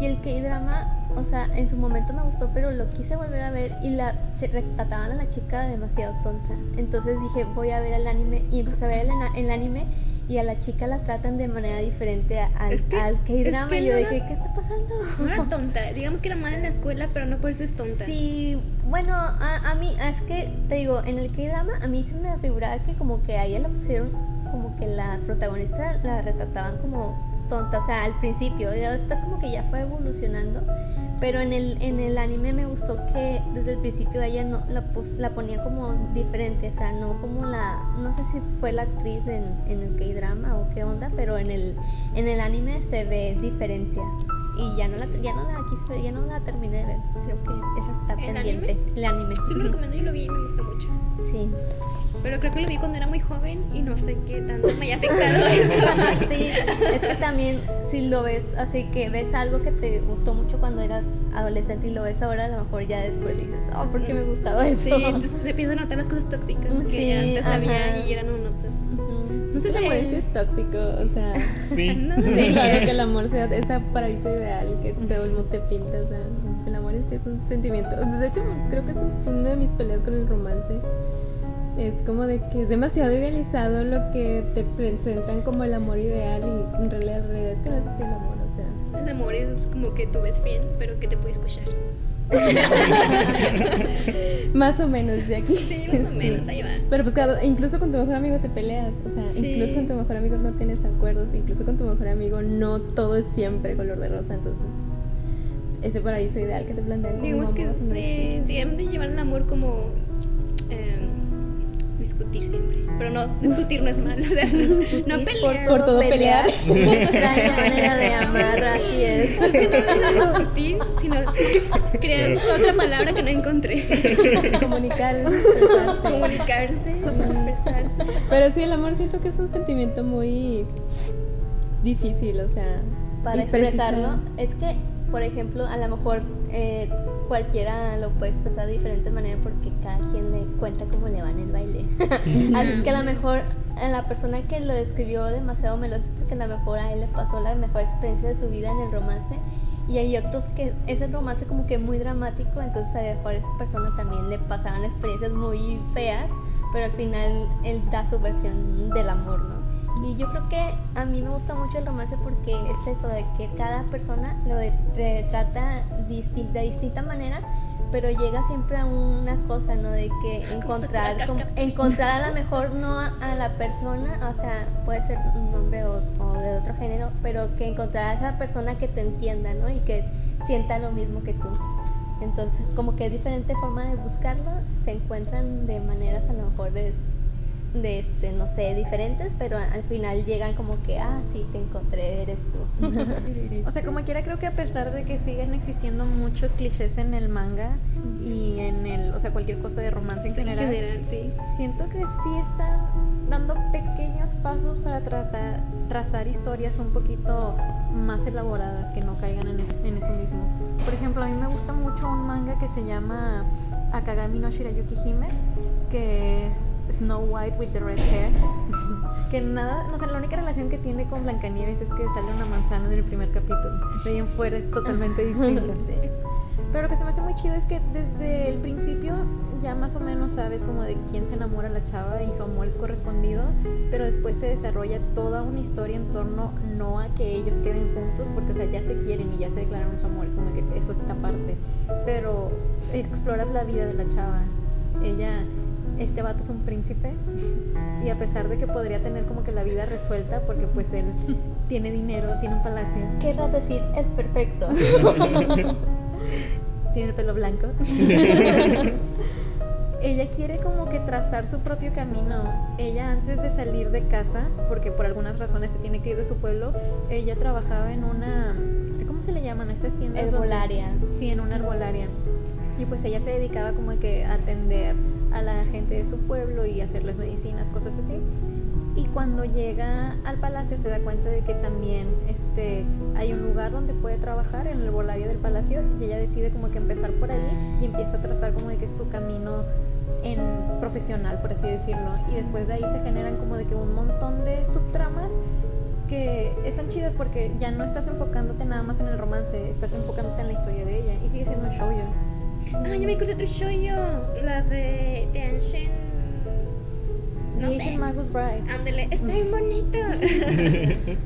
Y el K-drama, o sea, en su momento me gustó, pero lo quise volver a ver y la retrataban a la chica demasiado tonta. Entonces dije, voy a ver el anime y empecé a ver el, el anime y a la chica la tratan de manera diferente al, Es que- al K-drama. es que y yo no dije, ¿qué está pasando? No era tonta, digamos que era mala en la escuela, pero no por eso es tonta. Sí, bueno, a, a mí, es que te digo, en el K-drama a mí se me figuraba que como que a ella la pusieron, como que la protagonista la retrataban como tonta, o sea, al principio, y después como que ya fue evolucionando, pero en el, en el anime me gustó que desde el principio ella no la, la ponía como diferente, o sea, no como la, no sé si fue la actriz en, en el K-drama o qué onda, pero en el, en el anime se ve diferencia. Y ya no la, ya no la quise ya no la terminé de ver. Creo que esa está ¿El pendiente. anime? El anime. Sí lo recomiendo y lo vi y me gustó mucho. Sí. Pero creo que lo vi cuando era muy joven y no sé qué tanto me haya afectado eso. sí, es que también si lo ves, así que ves algo que te gustó mucho cuando eras adolescente y lo ves ahora, a lo mejor ya después dices, oh, ¿por qué me gustaba eso? Sí, entonces te empiezas a notar las cosas tóxicas que Sí, antes ajá. había y eran no notas. No sé El si amor en sí es tóxico, o sea. Sí. No debería. raro que el amor sea ese paraíso ideal que todo el mundo te pinta, o sea, el amor en sí es un sentimiento. De hecho, creo que es una de mis peleas con el romance. Es como de que es demasiado idealizado lo que te presentan como el amor ideal y en realidad, en realidad es que no es así el amor, o sea. El amor es como que tú ves friend, pero que te puedes escuchar. Más o menos, aquí. Sí, más o menos, ahí va. Pero pues claro, incluso con tu mejor amigo te peleas, o sea, Sí. incluso con tu mejor amigo no tienes acuerdos, incluso con tu mejor amigo no todo es siempre color de rosa, entonces ese paraíso ideal que te plantean como Digamos que no sí, existe. digamos de llevar el amor como discutir siempre. Pero no, discutir no es malo, o sea, no, no pelear. por todo Una extraña manera de amar, así es. Es que no es discutir, sino crear otra palabra que no encontré. comunicar, expresarte. Comunicarse, expresarse. Pero sí, el amor siento que es un sentimiento muy difícil, o sea, Para expresarlo, es que, por ejemplo, a lo mejor eh, cualquiera lo puede expresar de diferentes maneras porque cada quien le cuenta cómo le va en el baile. Así es que a lo mejor a la persona que lo describió demasiado meloso es porque a lo mejor a él le pasó la mejor experiencia de su vida en el romance. Y hay otros que es el romance como que muy dramático, entonces a lo mejor a esa persona también le pasaban experiencias muy feas, pero al final él da su versión del amor, ¿no? Y yo creo que a mí me gusta mucho el romance porque es eso de que cada persona lo retrata distin- de distinta manera, pero llega siempre a una cosa, ¿no? De que encontrar, como- encontrar a lo mejor no a, a la persona, o sea, puede ser un hombre o, o de otro género, pero que encontrar a esa persona que te entienda, ¿no? Y que sienta lo mismo que tú. Entonces, como que es diferente forma de buscarlo, se encuentran de maneras a lo mejor de, de este, no sé, diferentes, pero al final llegan como que, ah, sí, te encontré, eres tú. O sea, como quiera, creo que a pesar de que siguen existiendo muchos clichés en el manga y en el, o sea, cualquier cosa de romance en En general, general, sí. siento que sí están dando pequeños pasos para tratar, trazar historias un poquito más elaboradas que no caigan en, es- en eso mismo. Por ejemplo, a mí me gusta mucho un manga que se llama Akagami no Shirayuki Hime, que es Snow White with the Red Hair. que nada, no sé, la única relación que tiene con Blancanieves es que sale una manzana en el primer capítulo. De ahí en fuera es totalmente distinta. Pero lo que se me hace muy chido es que desde el principio ya más o menos sabes como de quién se enamora la chava y su amor es correspondido, pero después se desarrolla toda una historia en torno no a que ellos queden juntos, porque o sea, ya se quieren y ya se declararon su amor, es como que eso está aparte, pero exploras la vida de la chava. Ella, este vato es un príncipe y a pesar de que podría tener como que la vida resuelta, porque pues él tiene dinero, tiene un palacio, Querrás decir, es perfecto. tiene el pelo blanco. Ella quiere como que trazar su propio camino. Ella antes de salir de casa, porque por algunas razones se tiene que ir de su pueblo, ella trabajaba en una, ¿cómo se le llaman estas tiendas? donde- Herbolaria. Sí, en una herbolaria. Y pues ella se dedicaba como que a atender a la gente de su pueblo y hacerles medicinas, cosas así. Y cuando llega al palacio se da cuenta de que también este, hay un lugar donde puede trabajar en el volario del palacio y ella decide como que empezar por ahí y empieza a trazar como de que su camino en profesional, por así decirlo. Y después de ahí se generan como de que un montón de subtramas que están chidas porque ya no estás enfocándote nada más en el romance, estás enfocándote en la historia de ella y sigue siendo un shoujo. Ah, yo me acuerdo otro shoujo, la de, de Anshin. No sé. Magus Bride. Ándale, está bien bonito.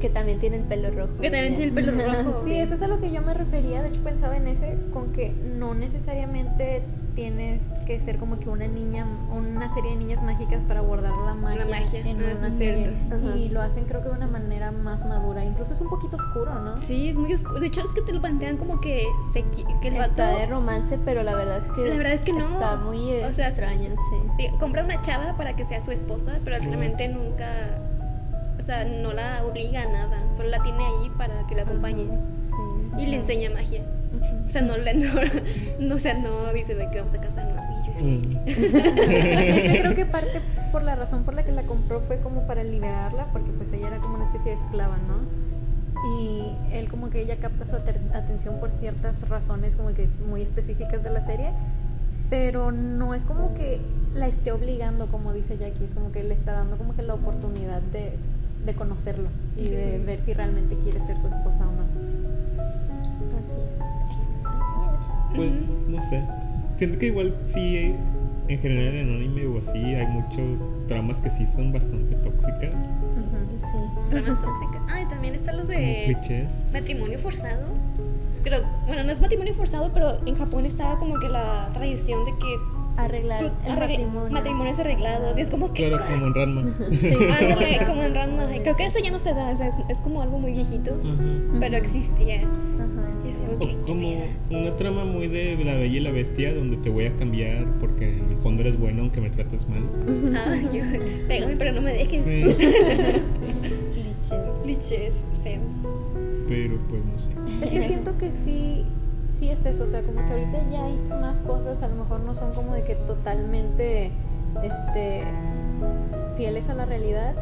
Que también tiene el pelo rojo. que también tiene el pelo rojo. Sí, eso es a lo que yo me refería. De hecho, pensaba en ese, con que no necesariamente tienes que ser como que una niña, una serie de niñas mágicas para abordar la magia, magia, en ah, una serie. Y lo hacen, creo que de una manera más madura. Incluso es un poquito oscuro, ¿no? Sí, es muy oscuro. De hecho, es que te lo plantean como que, se, que el vato Está de romance, pero la verdad es que. La verdad es que no. Está muy O sea, extraño, sí. compra una chava para que sea su esposa, pero realmente nunca. O sea, no la obliga a nada. Solo la tiene ahí para que la acompañe. Sí. Y le enseña magia. O sea, no, le- no, no, o sea, no dice de que vamos a casarnos. Y yo, Mm. Creo que parte por la razón por la que la compró fue como para liberarla, porque pues ella era como una especie de esclava, ¿no? Y él como que ella capta su atención por ciertas razones como que muy específicas de la serie, pero no es como que la esté obligando, como dice Jackie, es como que le está dando como que la oportunidad de, de conocerlo y de ver si realmente quiere ser su esposa o no. Así es. Pues no sé. Siento que igual sí, en general en anime o así, hay muchos tramas que sí son bastante tóxicas, Ujú. Sí. tramas tóxicas. Ah, y también están los de clichés. matrimonio forzado. Pero, bueno, no es matrimonio forzado, pero en Japón estaba como que la tradición de que Arreglar tú el arregla- matrimonio. matrimonios arreglados. Y es como que. Claro, como en Ranma. Ándale, como en Ranma. Y Creo que eso ya no se da, o sea, es, es como algo muy viejito, Ajá. pero existía. Ajá. Y así como una trama muy de La Bella y la Bestia, donde te voy a cambiar porque en el fondo eres bueno aunque me trates mal. Ah, yo, pégame, pero no me dejes. Sí, Clichés. Clichés feos. pero pues no sé. Es que siento que sí, sí es eso, o sea, como que ahorita ya hay más cosas, a lo mejor no son como de que totalmente, este, fieles a la realidad,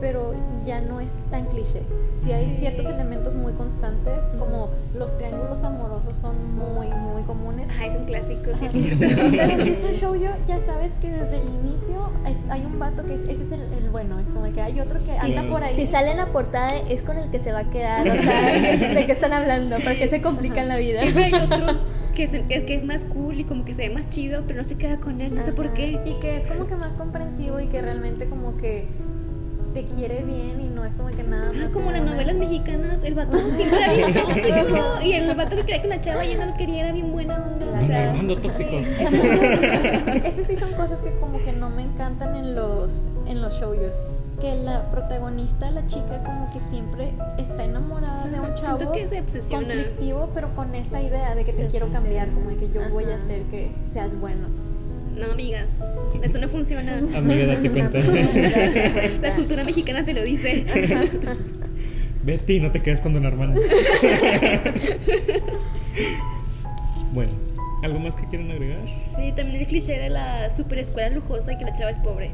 pero ya no es tan cliché. Sí hay ciertos elementos muy constantes, como los triángulos amorosos son muy, muy comunes. Ajá, es un clásico, sí, sí. Pero si es un show yo, ya sabes que desde el inicio es- hay un vato que es, ese es el, el bueno, es como que hay otro que anda por ahí. Si sale en la portada es con el que se va a quedar. O sea, ¿de qué están hablando? Porque se complican la vida. Siempre hay otro que es, que es más cool y como que se ve más chido, pero no se queda con él, no sé por qué. Y que es como que más comprensivo y que realmente como que te quiere bien y no es como que nada Ah, más. como las novelas mexicanas, el vato siempre era bien tóxico y el vato que quería con la chava ya no lo quería, era bien buena onda. O sea, Ando tóxico. Estas sí son cosas que como que no me encantan en los en los shows. Que la protagonista, la chica, como que siempre está enamorada de un chavo Siento que se obsesiona. conflictivo, pero con esa idea de que te quiero cambiar, como de que yo voy a hacer que seas bueno. No, amigas, eso no funciona. Amiga, date cuenta. La cultura mexicana te lo dice. Betty, no te quedes con Don Armando. bueno, ¿algo más que quieran agregar? Sí, también el cliché de la super escuela lujosa y que la chava es pobre.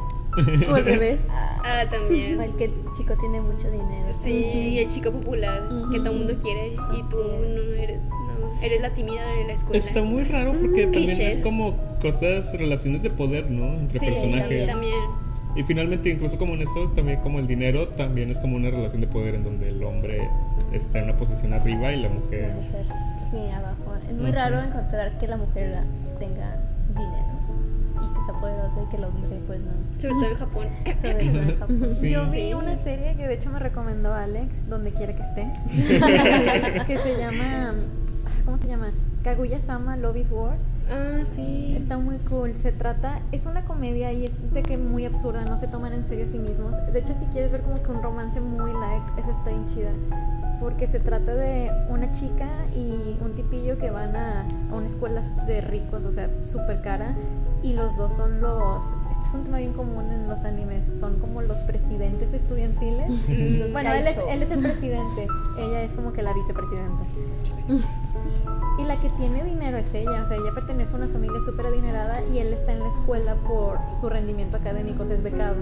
O al revés. Ah, también. O el que el chico tiene mucho dinero. Sí, y el chico popular que todo el mundo quiere y tú no eres, no, eres la tímida de la escuela. Está muy raro porque también Clichés. es como cosas, relaciones de poder, ¿no? Entre Sí, personajes. también, también. Y finalmente, incluso como en eso, también como el dinero, también es como una relación de poder en donde el hombre está en una posición arriba y la La mujer. sí, abajo. Es muy raro encontrar que la mujer tenga sea poderosa y que la mujer pues no. Sobre todo en Japón. Sobre todo en Japón. Sí. Yo vi Sí. una serie que de hecho me recomendó Alex, donde quiera que esté, que se llama, ¿cómo se llama? Kaguya-sama Love is War. Ah, sí. Está muy cool. Se trata, es una comedia y es de que muy absurda, no se toman en serio a sí mismos. De hecho, si quieres ver como que un romance muy light, esa está bien chida. Porque se trata de una chica y un tipillo que van a, a una escuela de ricos, o sea, súper cara. Y los dos son los, este es un tema bien común en los animes, son como los presidentes estudiantiles. Bueno, él es, él es el presidente, ella es como que la vicepresidenta. Y la que tiene dinero es ella, o sea, ella pertenece a una familia súper adinerada y él está en la escuela por su rendimiento académico, o sea, es becado.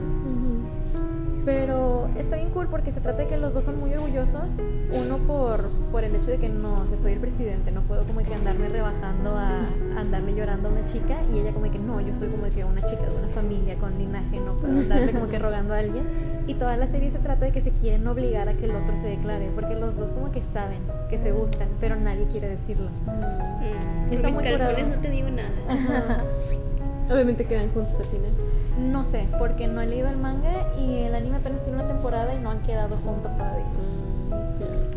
Pero está bien cool porque se trata de que los dos son muy orgullosos. Uno por, por el hecho de que no, o sea, soy el presidente, no puedo como que andarme rebajando a, a andarle llorando a una chica. Y ella como que no, yo soy como que una chica de una familia con linaje, no puedo andarle como que rogando a alguien. Y toda la serie se trata de que se quieren obligar a que el otro se declare, porque los dos como que saben que se gustan, pero nadie quiere decirlo. Mm, Está por mis muy curado. calzones no te digo nada. Obviamente quedan juntos al final. No sé, porque no he leído el manga y el anime apenas tiene una temporada y no han quedado juntos todavía.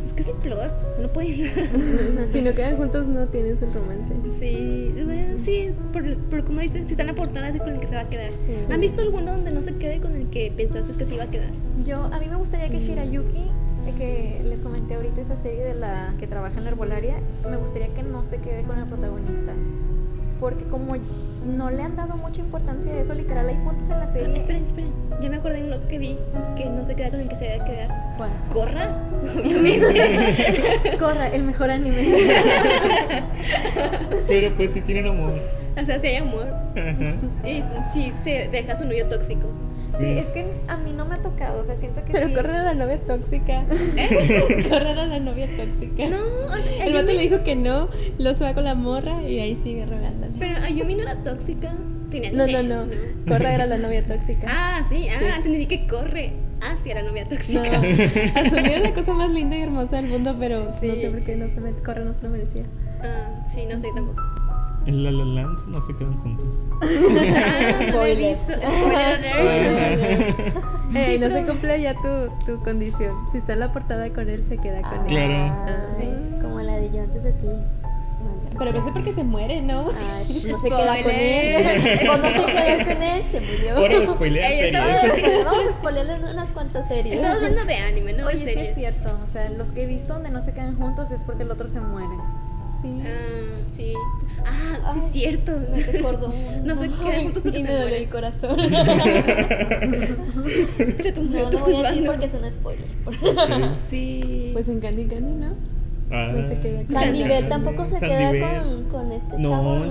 Es que es un plot, no pueden. Si no quedan juntos, no tienes el romance. Sí, bueno, sí, por, por como dicen, si está en la portada es con el que se va a quedar. ¿Han visto alguno donde no se quede con el que pensaste que se iba a quedar? Yo, a mí me gustaría que Shirayuki, eh, que les comenté ahorita esa serie de la que trabaja en la herbolaria, me gustaría que no se quede con el protagonista. Porque como no le han dado mucha importancia a eso, literal hay puntos en la serie. Esperen, esperen. Ya me acordé de uno que vi que no se queda con el que se a quedar. Bueno, Corra, obviamente. Corra, el mejor anime. Pero pues sí tienen amor. o sea, si hay amor. Y sí, se deja a su novio tóxico. Sí, es que a mí no me ha tocado, o sea, siento que Pero sí. Corra era la novia tóxica. Corra era la novia tóxica. No, o sea, El vato Ayumi- le dijo que no, lo se va con la morra y ahí sigue rogándole. Ayumi no era tóxica. Tenía No, no, dinero, no. Corra era la novia tóxica. Ah, sí, ah, entendí que corre hacia la novia No, tóxica. asumir es la cosa más linda y hermosa del mundo, pero Sí. no sé por qué no se me, Corra no se lo merecía. Ah, sí, no sé tampoco. En La La Land no se quedan juntos. Ah, no Spoiler. Spoiler no se cumple ya tu, tu condición. Si está en la portada con él, se queda con él. Claro. Ah, Sí. Como la de yo antes de ti. Pero a veces porque se muere, ¿no? Ay, no se queda con él. o no se quedó con él, se murió. De spoilear Ey, series. Vamos a spoilerle unas cuantas series. Estamos hablando de anime, ¿no? Oye, de sí es series. cierto, o sea, los que he visto donde no se quedan juntos es porque el otro se muere. Sí. Ah, sí. Ah, sí es cierto. Me recordó. No se quedan juntos porque y se me duele el corazón. Se tumbó No, no voy a decir porque es un spoiler. Sí. Pues en Candy Candy, ¿no? Ah. No se queda con Sandivel tampoco se queda Sandivel. con, con este chavo, No,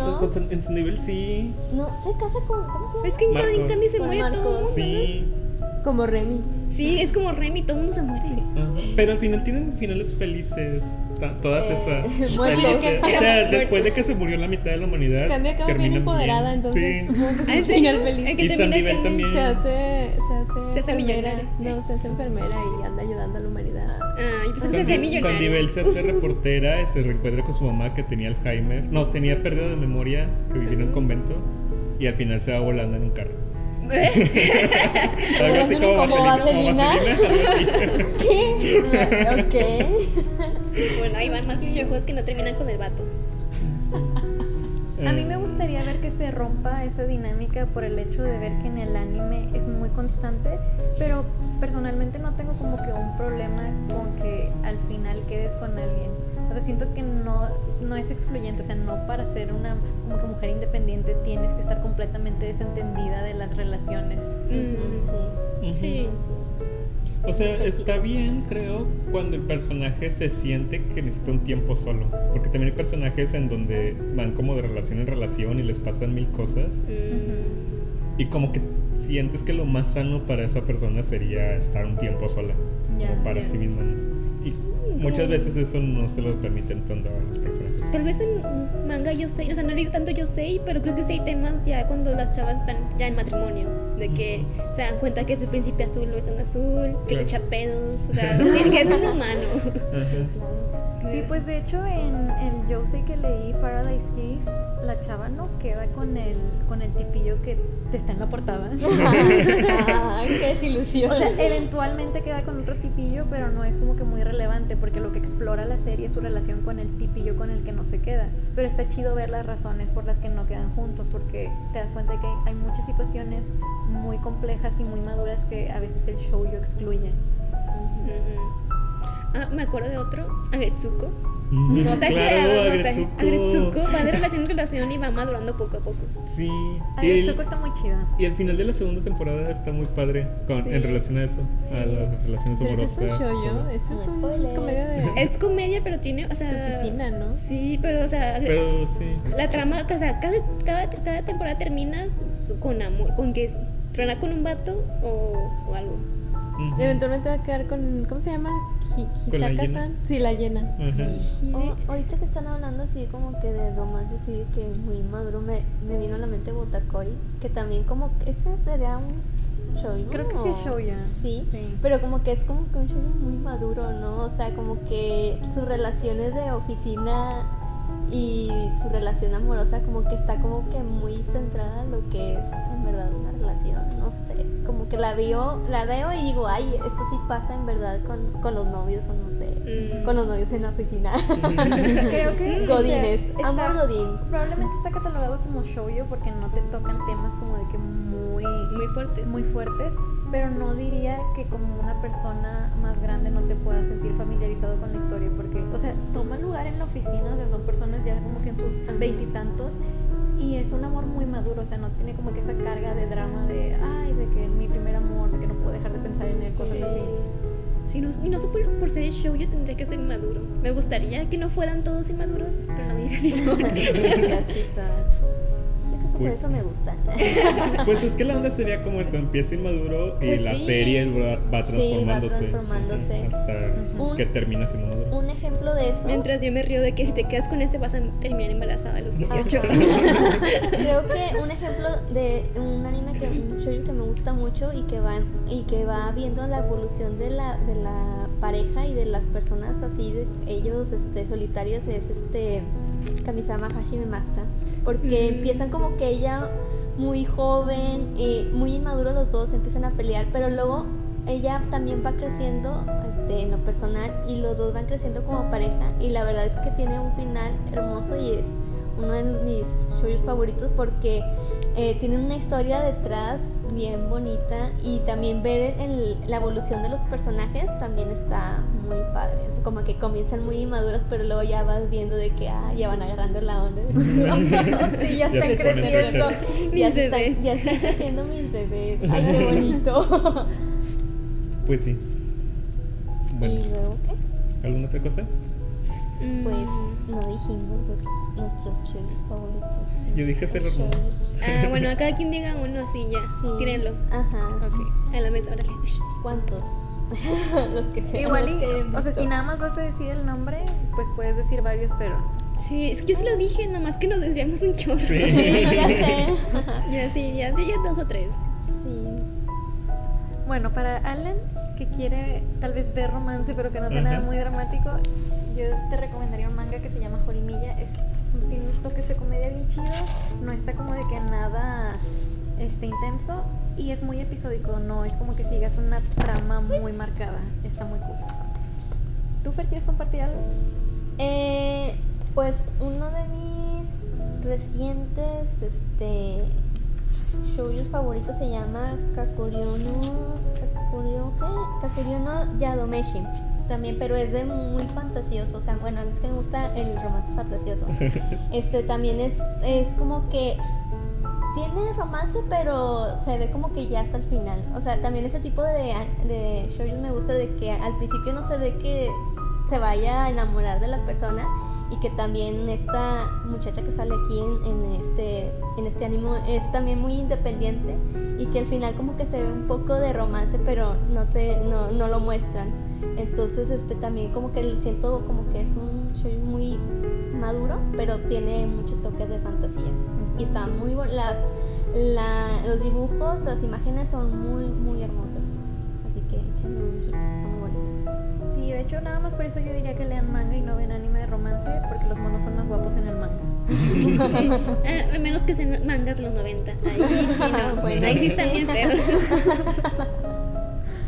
en nivel sí. No, se casa con. ¿Cómo se llama? es que en Marcos. Candy se muere todo. Sí. Como Remy. Sí, es como Remy, todo el mundo se muere. Ajá. Pero al final tienen finales felices. Todas Eh, esas. Felices. O sea, después de que se murió la mitad de la humanidad. Candy acaba bien empoderada, entonces Sí. es ¿Ah, un final feliz. El que Y Candy también. Se hace, se hace, Se hace enfermera. millonaria. No, se hace enfermera y anda ayudando a la humanidad. Ah, yo pensé que se hacía Sandy, millonario. Sandivel se hace reportera y se reencuentra con su mamá que tenía Alzheimer. No, tenía pérdida de memoria, que vivía en un convento. Y al final se va volando en un carro. Así como, ¿Como vaselina, vaselina? ¿Qué? Bueno, ahí van más juegos que no terminan con el vato. A mí me gustaría ver que se rompa esa dinámica por el hecho de ver que en el anime es muy constante, pero personalmente no tengo como que un problema con que al final quedes con alguien. O sea, siento que no, no es excluyente, o sea, no para ser una como que mujer independiente tienes que estar completamente desentendida de las relaciones. Mm, Sí, Sí. O sea, está bien, creo, cuando el personaje se siente que necesita un tiempo solo. Porque también hay personajes en donde van como de relación en relación y les pasan mil cosas. Y como que sientes que lo más sano para esa persona sería estar un tiempo sola. Ya, como para ya. sí misma. Y muchas veces eso no se lo permiten tanto a los personajes. Tal vez en manga yo sé, o sea, no digo tanto yo sé, pero creo que sí hay temas ya cuando las chavas están ya en matrimonio, de que se dan cuenta que es el príncipe azul o es un azul, que se echa pedos, o sea, que es un humano. Sí, pues de hecho en el Yosei que leí Paradise Kiss, la chava no queda con el con el tipillo que te está en la portada. Ay, qué desilusión. O sea, eventualmente queda con otro tipillo, pero no es como que muy relevante porque lo que explora la serie es su relación con el tipillo con el que no se queda. Pero está chido ver las razones por las que no quedan juntos porque te das cuenta de que hay muchas situaciones muy complejas y muy maduras que a veces el shoujo excluye. Ujú. Ah, me acuerdo de otro, Agretsuko. No se ha Claro, creado, no sé. Agretsuko. Agretsuko va de relación en relación y va madurando poco a poco. Sí. Choco está muy chida. y el final de la segunda temporada está muy padre con, Sí. en relación a eso. Sí. A las relaciones Pero ese es un amorosas. show No es un comedia de. Es comedia, pero tiene, o sea. De oficina, ¿no? Sí, pero, o sea. Pero sí. La trama, o sea, cada, cada, cada temporada termina con amor, con que truena con un vato o, o algo. Eventualmente va a quedar con. ¿Cómo se llama? Hi- ¿Con la Hisaka-san. Sí, la llena. Ajá. Oh, ahorita que están hablando así como que de romance así que muy maduro me, me vino a la mente Botakoi que también como ese sería un show Creo que sí es shoujo. sí, Sí. pero como que es como que un show muy maduro no o sea como que sus relaciones de oficina y su relación amorosa como que está como que muy centrada en lo que es en verdad una relación no sé como que la veo la veo y digo ay esto sí pasa en verdad con, con los novios o no sé Mm. con los novios en la oficina Creo que Godines, o sea, amor Godín. Probablemente está catalogado como shoujo porque no te tocan temas como de que muy Muy fuertes. muy fuertes, pero no diría que como una persona más grande no te puedas sentir familiarizado con la historia porque, o sea, toma lugar en la oficina, o sea, son personas ya como que en sus veintitantos y es un amor muy maduro, o sea, no tiene como que esa carga de drama de, ay, de que mi primer amor, de que no puedo dejar de pensar en él, cosas así. Sí, no, y no sé por, por ser show yo tendría que ser maduro. Me gustaría que no fueran todos inmaduros, pero la mayoría sí son. Que por Pues eso me gusta. Pues es que la onda sería como eso, empieza inmaduro y Pues la sí. serie va, va Sí, va transformándose. transformándose. Hasta Un- que termina siendo maduro. Un ejemplo de eso. Mientras yo me río de que si te quedas con ese vas a terminar embarazada a los 18. Creo que un ejemplo de un anime que un shoujo que me gusta mucho y que va y que va viendo la evolución de la de la pareja y de las personas así de ellos este solitarios es este Kamisama Hashime Masta porque empiezan como que ella muy joven y muy inmaduro los dos empiezan a pelear pero luego ella también va creciendo este, en lo personal y los dos van creciendo como pareja y la verdad es que tiene un final hermoso y es uno de mis shows favoritos porque eh, tiene una historia detrás bien bonita y también ver el- el- la evolución de los personajes también está muy padre. O sea, como que comienzan muy inmaduros, pero luego ya vas viendo de que ah, ya van agarrando la onda. sí, ya Ya están creciendo. Ya, están, ya están creciendo mis bebés. Ay, qué bonito. Pues sí. ¿Y luego qué? ¿alguna otra cosa? Mm, Pues no dijimos los, nuestros shows favoritos. Yo dije Moon. Shows. Ah, bueno, a cada quien diga uno así ya. Sí. Tírenlo. Ajá. A la mesa, órale. ¿Cuántos? los que se Igual, los que o sea, si nada más vas a decir el nombre, pues puedes decir varios, pero Sí, es que yo se lo dije, nada más que nos desviamos un chorro. Sí, ya sé. ya sí, ya, ya dos o tres. Sí. Bueno, para Alan, que quiere tal vez ver romance, pero que no sea nada muy dramático, yo te recomendaría un manga que se llama Jorimilla. Es, tiene un toque de comedia bien chido, no está como de que nada este, intenso y es muy episódico, no es como que sigas una trama muy marcada, está muy cool. ¿Tú, Fer, quieres compartir algo? Eh, pues uno de mis recientes este shows favoritos se llama Kakuryono. Kakuryono Yadomeshi también pero es de muy fantasioso o sea bueno a mí es que me gusta el romance fantasioso este también es es como que tiene romance, pero se ve como que ya hasta el final. O sea, también ese tipo de, de shows me gusta de que al principio no se ve que se vaya a enamorar de la persona y que también esta muchacha que sale aquí en, en este en este anime es también muy independiente y que al final como que se ve un poco de romance pero no sé no, no lo muestran. Entonces este también como que lo siento como que es un show muy maduro pero tiene mucho toques de fantasía. Y está muy las la- los dibujos las imágenes son muy muy hermosas así que échenle un ojito está muy bonito Sí, de hecho, nada más por eso yo diría que lean manga y no ven anime de romance, porque los monos son más guapos en el manga. Sí. Ah, a menos que sean mangas los 90. Ahí sí, no. Bueno, ahí sí sí. están bien feos.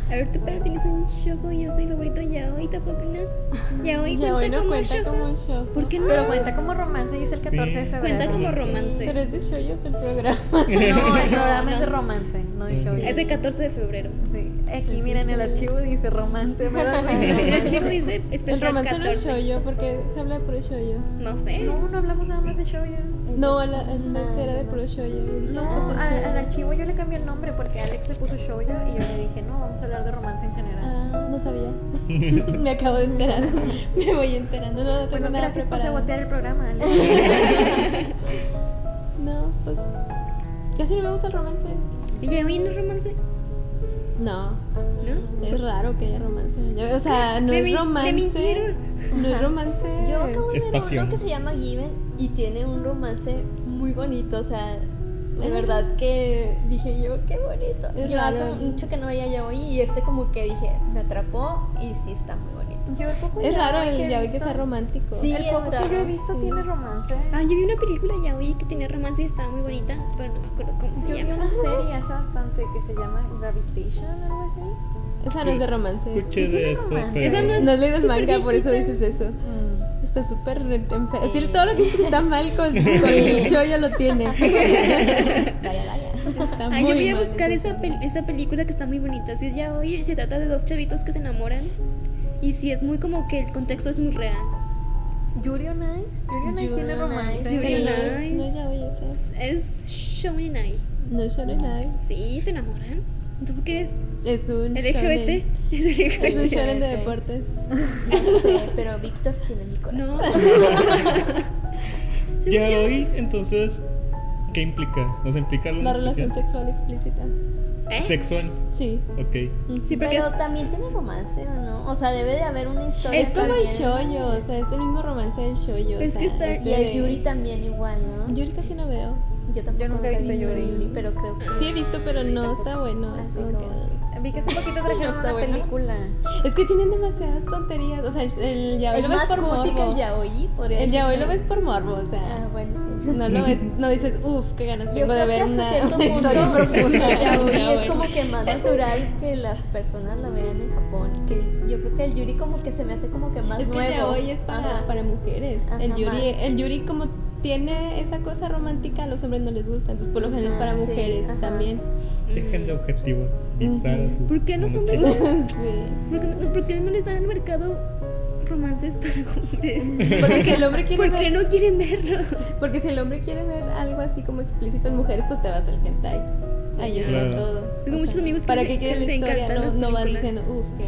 A ver, tú, pero tienes un show yo soy favorito yaoi, tampoco no. Yaoi Ya cuenta hoy no como cuenta shoujo. como show. ¿Por qué no? Pero cuenta como romance y es el 14 de Sí. febrero. Cuenta como romance. Pero es de shoyos el programa. No, el programa No, es de romance, no de show. Es el 14 de febrero. Sí. Aquí miren el archivo dice romance, pero El archivo dice El especial romance no es 14. shoyo porque se habla de puro shoyo. No sé. no, no hablamos nada más de show ya. No, la, el Ah, era de puro shoyo. Yo dije, No, es al, archivo yo le cambié el nombre porque Alex le puso shoujo y yo le dije, no, vamos a hablar de romance en general. Ah, no sabía. Me acabo de enterar. Me voy enterando. No, no tengo bueno, nada gracias por preparado. sabotear el programa, Alex. No, pues. Casi no me gusta el romance. ¿Y yaoi no es romance? No. ¿No? Es raro que haya romance. O sea, no Me es min- me romance. mintieron. No es romance. Yo acabo de Es ver pasión. uno que se llama Given y tiene un romance muy bonito, o sea, de verdad que dije yo, qué bonito. Es yo hace raro. mucho que no veía yaoi y este como que dije, me atrapó y sí está muy bonito. Yo el poco Es raro el yaoi yaoi que visto- sea romántico. Sí, El poco que yo he visto sí. tiene romance. Ah, yo vi una película yaoi que tenía romance y estaba muy bonita, pero no me acuerdo cómo se Yo vi llama. una serie hace bastante que se llama Gravitation, algo así. Esa no es de romance. Escuché tiene de eso, romance. pero. Esa no es- No has leído manga, por eso dices eso. Mm. Está súper enfermo. Sí, todo lo que está mal con, con el show ya lo tiene. Vaya, vaya. Está Ah, yo voy a buscar esa esa, pel- esa película que está muy bonita. Si es yaoi y se trata de dos chavitos que se enamoran. Y si es muy como que el contexto es muy real. Yuri on Ice. Yuri on Ice tiene romance. Yuri Sí, on no Ice. No es yaoi esa. Es shounen No es shonen ai. Sí, se enamoran. Entonces, ¿qué es? Es un LGBT. shonen. Es LGBT. Es un shonen de deportes. No sé, pero Víctor tiene mi corazón. No. Ya hoy, entonces, ¿qué implica? ¿Nos implica algo La relación sexual explícita. ¿Eh? sexual? Sí. Ok. Sí, porque Pero es- también tiene romance, ¿o no? O sea, debe de haber una historia. Es como el shoyo, o sea, es el mismo romance del shoyo. o Es que está- es Y el de- Yuri también igual, ¿no? Yuri casi no veo. Yo tampoco Yo nunca he visto Yuri. Yuri. pero creo que Sí he visto, pero no tampoco. está bueno. Así como que- Vi que hace poquito trajeron Está una bueno. película. Es que tienen demasiadas tonterías. O sea, el, yaoi Es lo ves más por cursi que morbo. el yaoi, El yaoi lo ves por morbo, o sea. Ah, bueno, sí. No lo ves, no dices, uff, qué ganas Yo tengo creo de que ver hasta una, cierto punto profunda. el yaoi es como que más natural que las personas la vean en Japón. Que yo creo que el Yuri como que se me hace como que más Es que nuevo. el yaoi es para, para mujeres. Ajá, el, yuri, el yuri como tiene esa cosa romántica, a los hombres no les gusta. Entonces, por lo general es para sí, mujeres ajá. también. Dejen de objetivizar a sus. ¿Por qué los hombres monochicos. sí. ¿Por qué, no, por qué no les dan al mercado romances para hombres? Porque si el hombre quiere ¿Por qué ver, no quieren verlo? porque si el hombre quiere ver algo así como explícito en mujeres, pues te vas al hentai. Ahí está Claro. todo. Tengo O muchos amigos que ¿Para que quieren la les historia? encantan No, las no van diciendo, uff, qué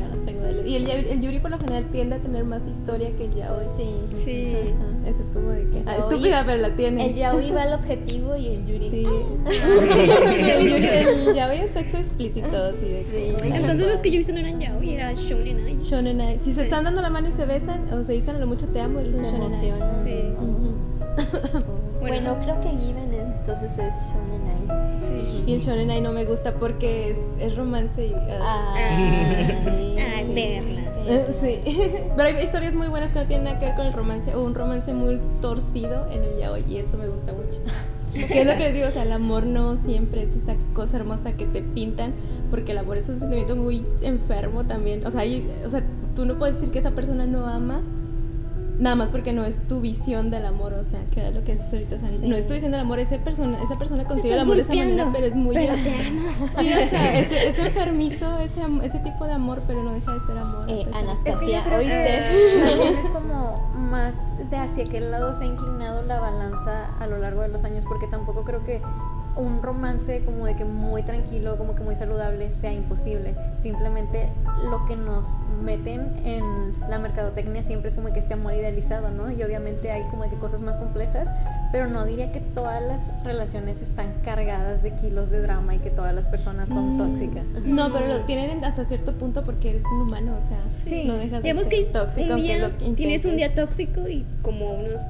Y el, el yuri por lo general tiende a tener más historia que el yaoi. Sí. Sí. Ajá, Eso es como de que. Ah, estúpida, pero la tiene. El yaoi va al objetivo y el Yuri. Sí. el, yuri, el yaoi es sexo explícito, así de que. Sí. Entonces los que yo he visto no eran yaoi, era ai. Shonen ai. Si se están dando la mano y se besan o se dicen a lo mucho te amo, Y es un se shonen ai. Sí. Ujú. Bueno, creo que Given entonces es Shonen Ai. Sí. Y el shonen ai no me gusta porque es, es romance y. ah. Ay, Ay, sí. verla. Eh, Sí, pero hay historias muy buenas que no tienen nada que ver con el romance o un romance muy torcido en el yaoi y eso me gusta mucho. Que es lo que les digo, o sea, el amor no siempre es esa cosa hermosa que te pintan, porque el amor es un sentimiento muy enfermo también. O sea, hay- o sea, tú no puedes decir que esa persona no ama, nada más porque no es tu visión del amor, o sea, que era lo que es ahorita, o sea, no es tu visión del amor, esa persona, esa persona consigue el amor de esa manera, pero es muy... pero te. Sí, o sea, es, es enfermizo ese, ese tipo de amor, pero no deja de ser amor. Eh, a pesar- Es que Anastasia, ¿oíste? que también es como más de hacia qué lado se ha inclinado la balanza a lo largo de los años, porque tampoco creo que un romance como de que muy tranquilo, como que muy saludable sea imposible. Simplemente lo que nos meten en la mercadotecnia siempre es como que este amor idealizado, ¿no? Y obviamente hay como que cosas más complejas, pero no diría que todas las relaciones están cargadas de kilos de drama y que todas las personas son tóxicas. No, pero lo tienen hasta cierto punto porque eres un humano, o sea, Sí. no dejas de Digamos ser que tóxico un lo tienes un día tóxico y como unos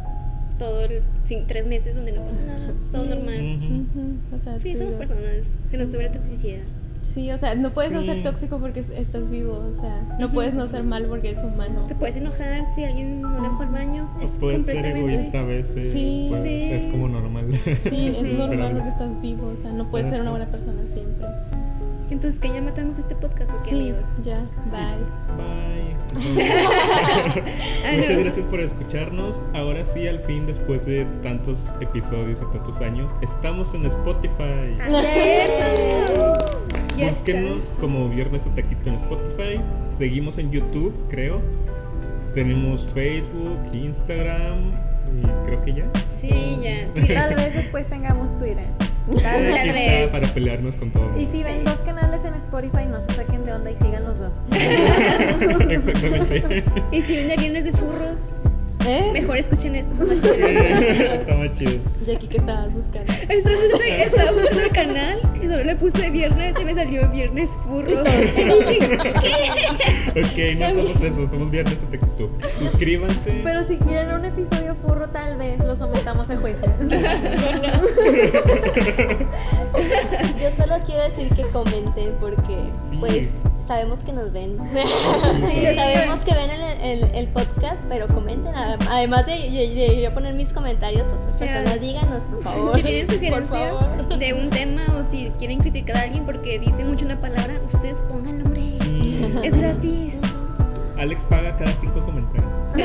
todo el, sin, tres meses donde no pasa nada, todo Sí. normal. Ujú. Ujú, o sea, Sí, somos personas, se nos sube la toxicidad. Sí, o sea, no puedes no Sí. ser tóxico porque es- estás vivo, o sea, no puedes no ser mal porque eres humano. Te puedes enojar si alguien no le bajó al baño. Es Puedes ser completamente egoísta a veces. Sí. pues, Sí. Es como normal. Sí, es Sí. normal porque estás vivo, o sea, no puedes ser una buena persona siempre. Entonces, ¿que ya matamos este podcast o qué? Sí, amigos. Ya, Sí. bye. Bye. Muchas gracias por escucharnos. Ahora sí, al fin, después de tantos episodios y tantos años, estamos en Spotify. Búsquenos como Viernes Otaquito en Spotify. Seguimos en YouTube, creo. Tenemos Facebook, Instagram y creo que ya. Sí, ya. Tal vez después tengamos Twitter. Tal vez. Para pelearnos con todo. Y si ven dos canales en Spotify, no se saquen de onda y sigan los dos. Exactamente. Y si ven ya viernes de furros, ¿Eh? mejor escuchen esto. está más chido. Está más chido. Y aquí que estabas buscando. Eso estaba buscando el canal y solo le puse viernes y me salió viernes furros. Ok, no somos eso, somos Viernes Otaquito. Suscríbanse. Pero si quieren un episodio furro, tal vez lo sometamos a juicio. Yo solo quiero decir que comenten porque Sí. pues sabemos que nos ven. Sí. sabemos que ven el, el- el podcast, pero comenten. Además de, de- de yo poner mis comentarios, otras Sí. personas díganos, por favor. Si tienen sugerencias de un tema o si quieren criticar a alguien porque dice mucho una palabra, ustedes pónganlo, hombre. Sí. Es gratis. Alex paga cada cinco comentarios. Le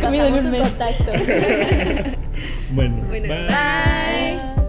pasamos su mes. contacto. Bueno, Bueno, bye. bye.